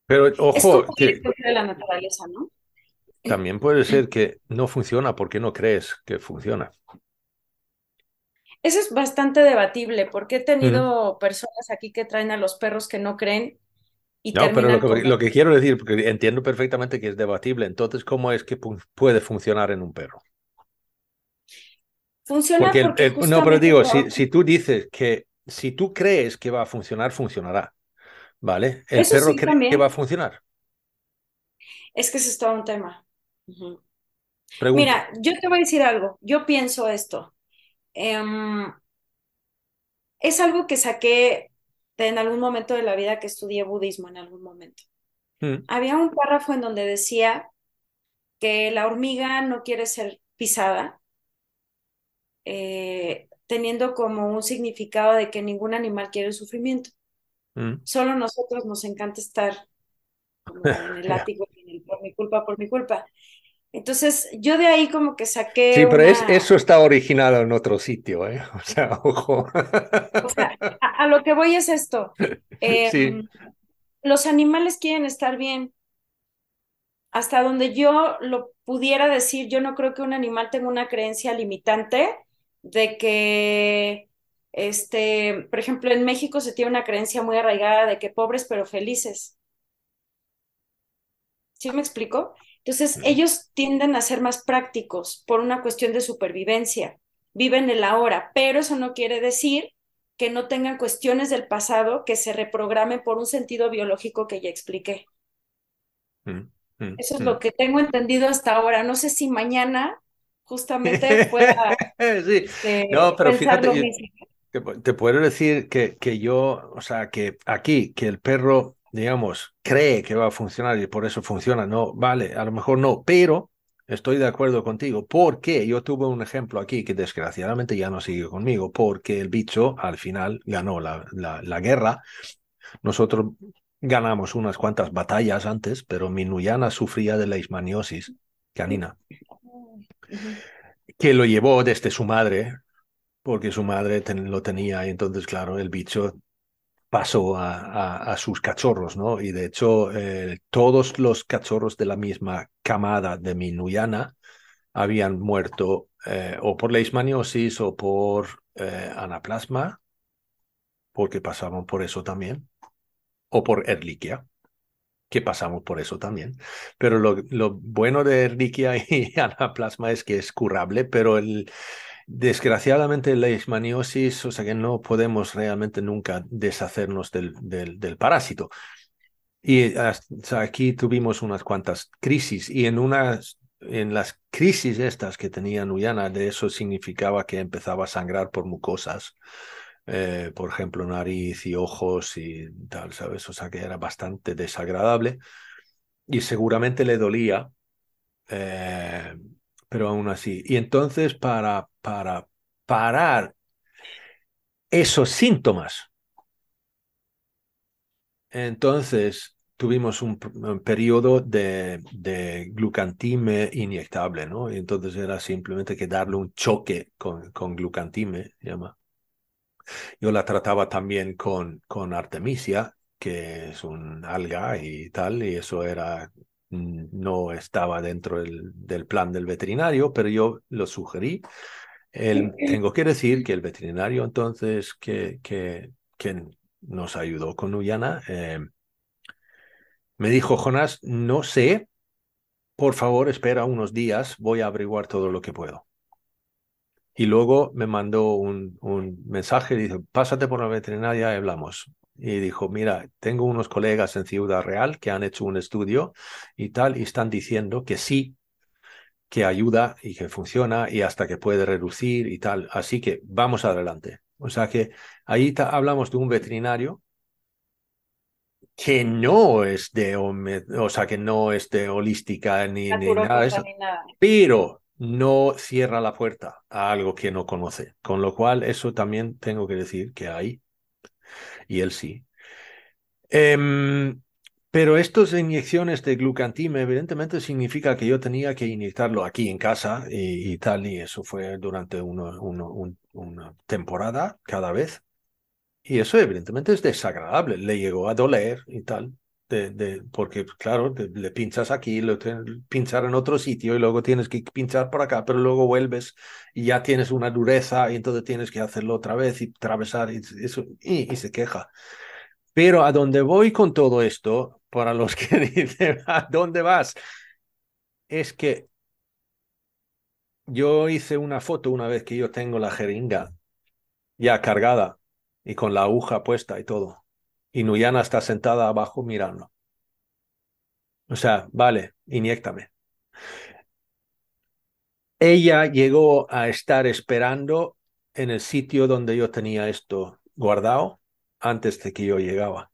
Pero ojo, que... De la naturaleza, ¿no? También puede ser que no funciona porque no crees que funciona. Eso es bastante debatible, porque he tenido personas aquí que traen a los perros que no creen y no, pero lo que, lo que, quiero decir, porque entiendo perfectamente que es debatible, entonces, ¿cómo es que puede funcionar en un perro? Funciona porque, no, pero digo, si, si tú dices que si tú crees que va a funcionar, funcionará. ¿vale? ¿El perro cree que va a funcionar? Es que ese es todo un tema. Mira, yo te voy a decir algo. Yo pienso esto. Em, es algo que saqué en algún momento de la vida que estudié budismo en algún momento. Mm. Había un párrafo en donde decía que la hormiga no quiere ser pisada, eh, teniendo como un significado de que ningún animal quiere sufrimiento. Mm. Solo nosotros nos encanta estar en el *laughs* látigo, por mi culpa, por mi culpa. Entonces, yo de ahí como que saqué. Sí, pero eso está originado en otro sitio, ¿eh? *laughs* O sea, ojo. O sea, a, lo que voy es esto. *laughs* Em, los animales quieren estar bien. Hasta donde yo lo pudiera decir, yo no creo que un animal tenga una creencia limitante de que, este, por ejemplo, en México se tiene una creencia muy arraigada de que pobres pero felices. ¿Sí me explico? Entonces, ellos tienden a ser más prácticos por una cuestión de supervivencia. Viven el ahora, pero eso no quiere decir que no tengan cuestiones del pasado que se reprogramen por un sentido biológico que ya expliqué. Mm, mm, eso es mm. lo que tengo entendido hasta ahora. No sé si mañana justamente pueda *laughs* sí. Este, no, pero fíjate, te puedo decir que, que yo, o sea, que aquí, que el perro digamos, cree que va a funcionar y por eso funciona. No, vale, a lo mejor no, pero estoy de acuerdo contigo. Porque yo tuve un ejemplo aquí que desgraciadamente ya no sigue conmigo, porque el bicho al final ganó la, la, guerra. Nosotros ganamos unas cuantas batallas antes, pero mi Nuyana sufría de la ismaniosis canina, que lo llevó desde su madre, porque su madre lo tenía y entonces, claro, el bicho pasó a, sus cachorros, ¿no? Y de hecho, eh, todos los cachorros de la misma camada de mi Nuyana habían muerto eh, o por leishmaniosis o por eh, anaplasma, porque pasaban por eso también, o por Ehrlichia, que pasamos por eso también. Pero lo, lo bueno de Ehrlichia *laughs* y anaplasma es que es curable, pero el, Desgraciadamente la ismaniosis, o sea que no podemos realmente nunca deshacernos del, del, parásito. Y aquí tuvimos unas cuantas crisis y en unas en las crisis estas que tenía Nuyana, de eso significaba que empezaba a sangrar por mucosas, eh, por ejemplo, nariz y ojos y tal, ¿sabes? O sea que era bastante desagradable y seguramente le dolía, eh, pero aún así. Y entonces para para parar esos síntomas. Entonces tuvimos un, periodo de, de, glucantime inyectable, ¿no? Y entonces era simplemente que darle un choque con, con glucantime, llama. Yo la trataba también con, con artemisia, que es un alga y tal, y eso era no estaba dentro del, del plan del veterinario, pero yo lo sugerí tengo que decir que el veterinario entonces que, que, nos ayudó con Uyana eh, me dijo, Jonás, no sé, por favor espera unos días, voy a averiguar todo lo que puedo. Y luego me mandó un, un mensaje, dice, pásate por la veterinaria y hablamos. Y dijo, mira, tengo unos colegas en Ciudad Real que han hecho un estudio y tal, y están diciendo que sí, que ayuda y que funciona y hasta que puede reducir y tal. Así que vamos adelante. O sea que ahí hablamos de un veterinario que no es de, o sea, que no es de holística ni, nada de eso, pero no cierra la puerta a algo que no conoce. Con lo cual, eso también tengo que decir que hay, y él sí. Em, pero estas inyecciones de glucantime evidentemente significa que yo tenía que inyectarlo aquí en casa y, tal, y eso fue durante una temporada cada vez. Y eso evidentemente es desagradable, le llegó a doler y tal, de, porque claro, le pinchas aquí, lo pinchar en otro sitio y luego tienes que pinchar por acá, pero luego vuelves y ya tienes una dureza y entonces tienes que hacerlo otra vez y atravesar y, eso, y se queja. Pero a dónde voy con todo esto, para los *laughs* que dicen, ¿a dónde vas? Es que yo hice una foto una vez que yo tengo la jeringa ya cargada y con la aguja puesta y todo. Y Nuyana está sentada abajo mirando. O sea, vale, inyectame. Ella llegó a estar esperando en el sitio donde yo tenía esto guardado antes de que yo llegaba.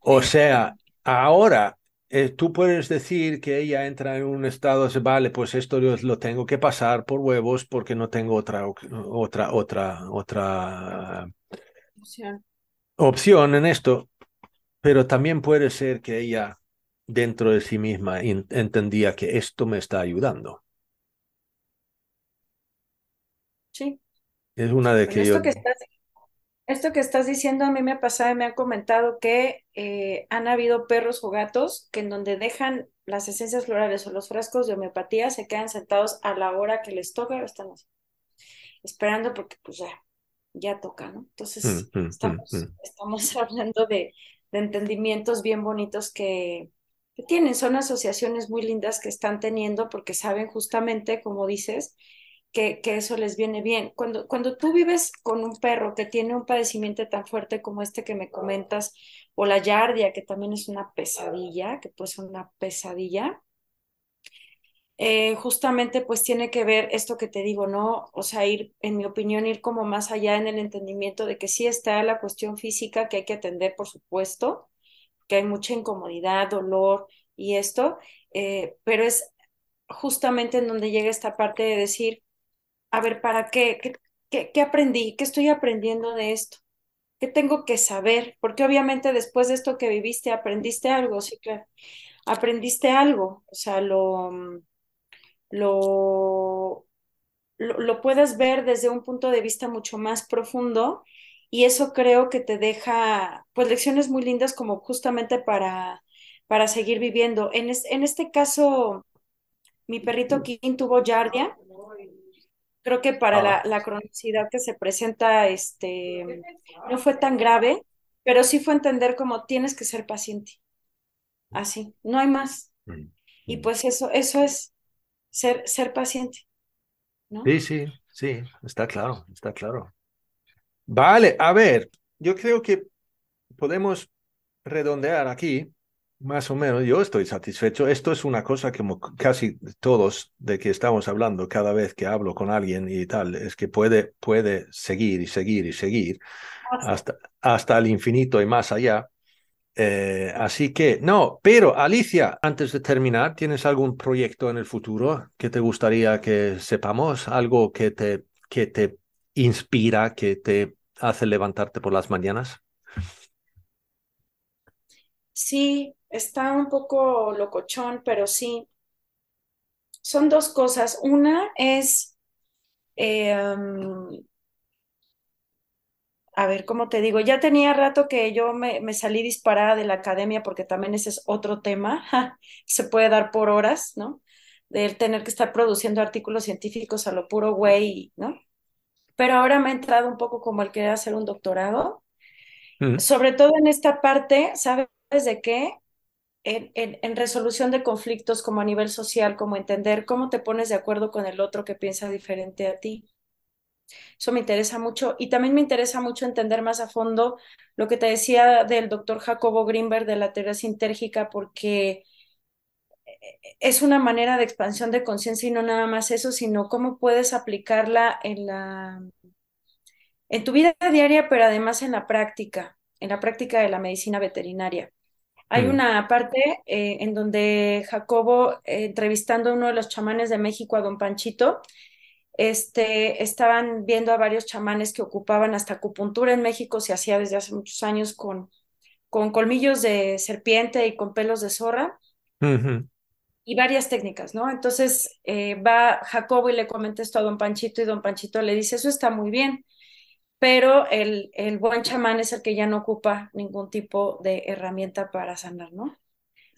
O sea, ahora eh, tú puedes decir que ella entra en un estado vale, pues esto lo, tengo que pasar por huevos porque no tengo otra, otra, otra, otra. Opción en esto. Pero también puede ser que ella dentro de sí misma entendía que esto me está ayudando. Sí. Es una de que yo... Esto que estás diciendo a mí me ha pasado y me han comentado que eh, han habido perros o gatos que en donde dejan las esencias florales o los frascos de homeopatía se quedan sentados a la hora que les toca, están esperando porque pues ya, ya toca, ¿no? Entonces mm, mm, mm, estamos, estamos *laughs* hablando de, de, entendimientos bien bonitos que, que tienen, son asociaciones muy lindas que están teniendo porque saben justamente, como dices, que, eso les viene bien. Cuando, cuando tú vives con un perro que tiene un padecimiento tan fuerte como este que me comentas, o la yardia, que también es una pesadilla, que puede ser una pesadilla, eh, justamente pues tiene que ver esto que te digo, ¿no? O sea, ir, en mi opinión, ir como más allá en el entendimiento de que sí está la cuestión física que hay que atender, por supuesto, que hay mucha incomodidad, dolor y esto, eh, pero es justamente en donde llega esta parte de decir, a ver, ¿para qué? ¿Qué, qué? aprendí? ¿Qué estoy aprendiendo de esto? ¿Qué tengo que saber? Porque obviamente después de esto que viviste, aprendiste algo, sí, claro. Aprendiste algo, o sea, lo, lo, lo, lo puedes ver desde un punto de vista mucho más profundo y eso creo que te deja pues lecciones muy lindas como justamente para, para seguir viviendo. En, en este caso, mi perrito King tuvo yardia Creo que para la, la, cronicidad que se presenta, este, no fue tan grave, pero sí fue entender como tienes que ser paciente. Así, no hay más. Mm, y mm. pues eso, eso es ser, ser paciente. ¿no? Sí, sí, sí, está claro, está claro. Vale, a ver, yo creo que podemos redondear aquí más o menos, yo estoy satisfecho. Esto es una cosa que casi todos de que estamos hablando cada vez que hablo con alguien y tal, es que puede, puede seguir y seguir y seguir hasta, hasta el infinito y más allá. Eh, así que, no, pero Alicia, antes de terminar, ¿tienes algún proyecto en el futuro que te gustaría que sepamos? ¿Algo que te, que te inspira, que te hace levantarte por las mañanas? Sí, está un poco locochón, pero sí. Son dos cosas. Una es, eh, a ver, ¿cómo te digo? Ya tenía rato que yo me, me, salí disparada de la academia porque también ese es otro tema. *laughs* Se puede dar por horas, ¿no? De tener que estar produciendo artículos científicos a lo puro güey, ¿no? Pero ahora me ha entrado un poco como el querer hacer un doctorado. Sobre todo en esta parte, ¿sabes de qué? en, resolución de conflictos como a nivel social, como entender cómo te pones de acuerdo con el otro que piensa diferente a ti. Eso me interesa mucho y también me interesa mucho entender más a fondo lo que te decía del doctor Jacobo Greenberg de la teoría sintérgica, porque es una manera de expansión de conciencia y no nada más eso, sino cómo puedes aplicarla en la en tu vida diaria, pero además en la práctica, en la práctica de la medicina veterinaria. Hay mm. una parte eh, en donde Jacobo, eh, entrevistando a uno de los chamanes de México, a don Panchito, este, estaban viendo a varios chamanes que ocupaban hasta acupuntura en México, se hacía desde hace muchos años con, con colmillos de serpiente y con pelos de zorra. Y varias técnicas, ¿no? Entonces eh, va Jacobo y le comenta esto a don Panchito y don Panchito le dice, eso está muy bien, pero el, el buen chamán es el que ya no ocupa ningún tipo de herramienta para sanar, ¿no?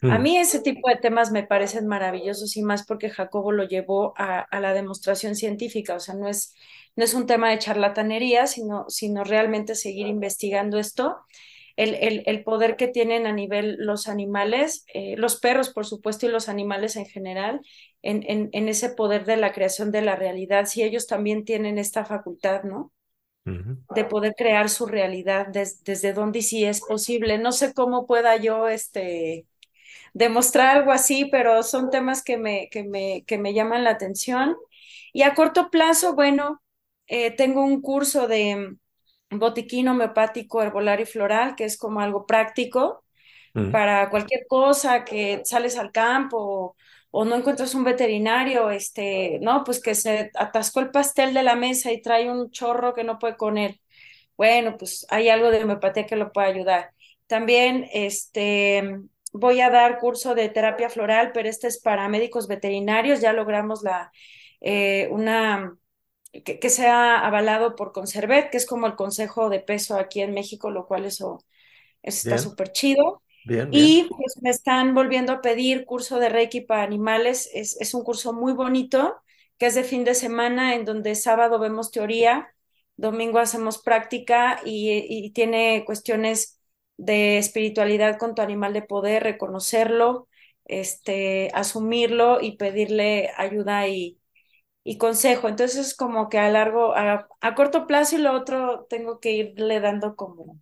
A mm. mí ese tipo de temas me parecen maravillosos y más porque Jacobo lo llevó a, a, la demostración científica, o sea, no es, no es un tema de charlatanería, sino, sino realmente seguir investigando esto. El, el, el poder que tienen a nivel los animales, eh, los perros, por supuesto, y los animales en general, en, en, en ese poder de la creación de la realidad, si ellos también tienen esta facultad, ¿no? de poder crear su realidad desde donde sí es posible. No sé cómo pueda yo este, demostrar algo así, pero son temas que me, que me, que me llaman la atención. Y a corto plazo, bueno, eh, tengo un curso de botiquín homeopático, herbolario y floral, que es como algo práctico para cualquier cosa que sales al campo o, no encuentras un veterinario, este, no, pues que se atascó el pastel de la mesa y trae un chorro que no puede con él. Bueno, pues hay algo de homeopatía que lo puede ayudar. También, este, voy a dar curso de terapia floral, pero este es para médicos veterinarios. Ya logramos la, eh, una, que, sea avalado por Conservet, que es como el consejo de peso aquí en México, lo cual eso, está súper chido. Y pues me están volviendo a pedir curso de Reiki para animales. Es, es, un curso muy bonito, que es de fin de semana, en donde sábado vemos teoría, domingo hacemos práctica y, y tiene cuestiones de espiritualidad con tu animal de poder, reconocerlo, este, asumirlo y pedirle ayuda y, y consejo. Entonces es como que a largo, a, a, corto plazo y lo otro tengo que irle dando como,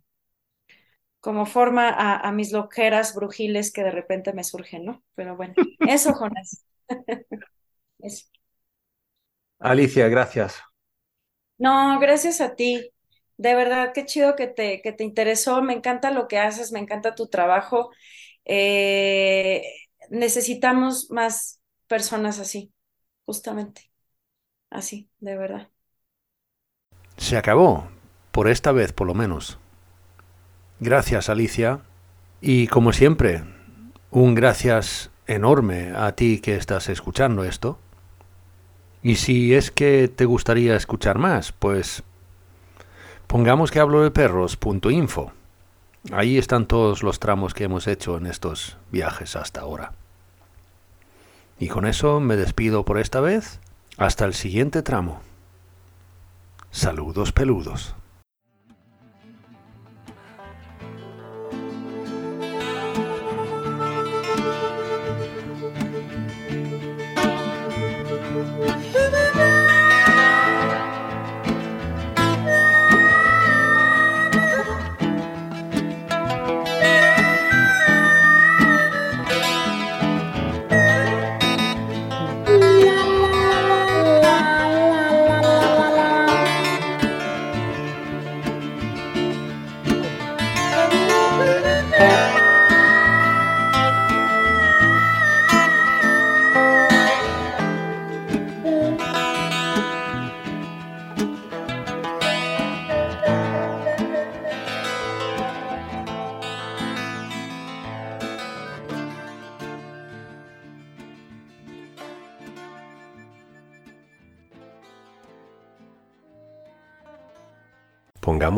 como forma a, a, mis loqueras brujiles que de repente me surgen, ¿no? Pero bueno, *laughs* eso, Jonas. *laughs* eso. Alicia, gracias. No, gracias a ti. De verdad, qué chido que te, que te interesó. Me encanta lo que haces, me encanta tu trabajo. Eh, necesitamos más personas así, justamente. Así, de verdad. Se acabó, por esta vez por lo menos. Gracias, Alicia. Y como siempre, un gracias enorme a ti que estás escuchando esto. Y si es que te gustaría escuchar más, pues Pongamos que hablo de perros.info. Ahí están todos los tramos que hemos hecho en estos viajes hasta ahora. Y con eso me despido por esta vez. Hasta el siguiente tramo. Saludos peludos.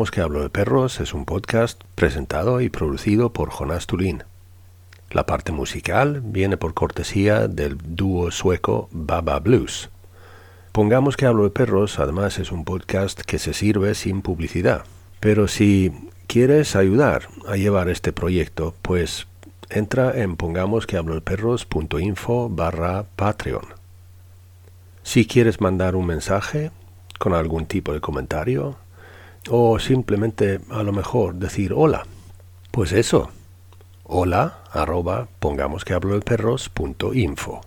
Pongamos que hablo de perros es un podcast presentado y producido por Jonas Tulin. La parte musical viene por cortesía del dúo sueco Baba Blues. Pongamos que hablo de perros además es un podcast que se sirve sin publicidad. Pero si quieres ayudar a llevar este proyecto, pues entra en pongamos que hablo de perros.info barra Patreon. Si quieres mandar un mensaje con algún tipo de comentario, o simplemente a lo mejor decir hola. Pues eso, hola arroba pongamos que hablo de perros punto info.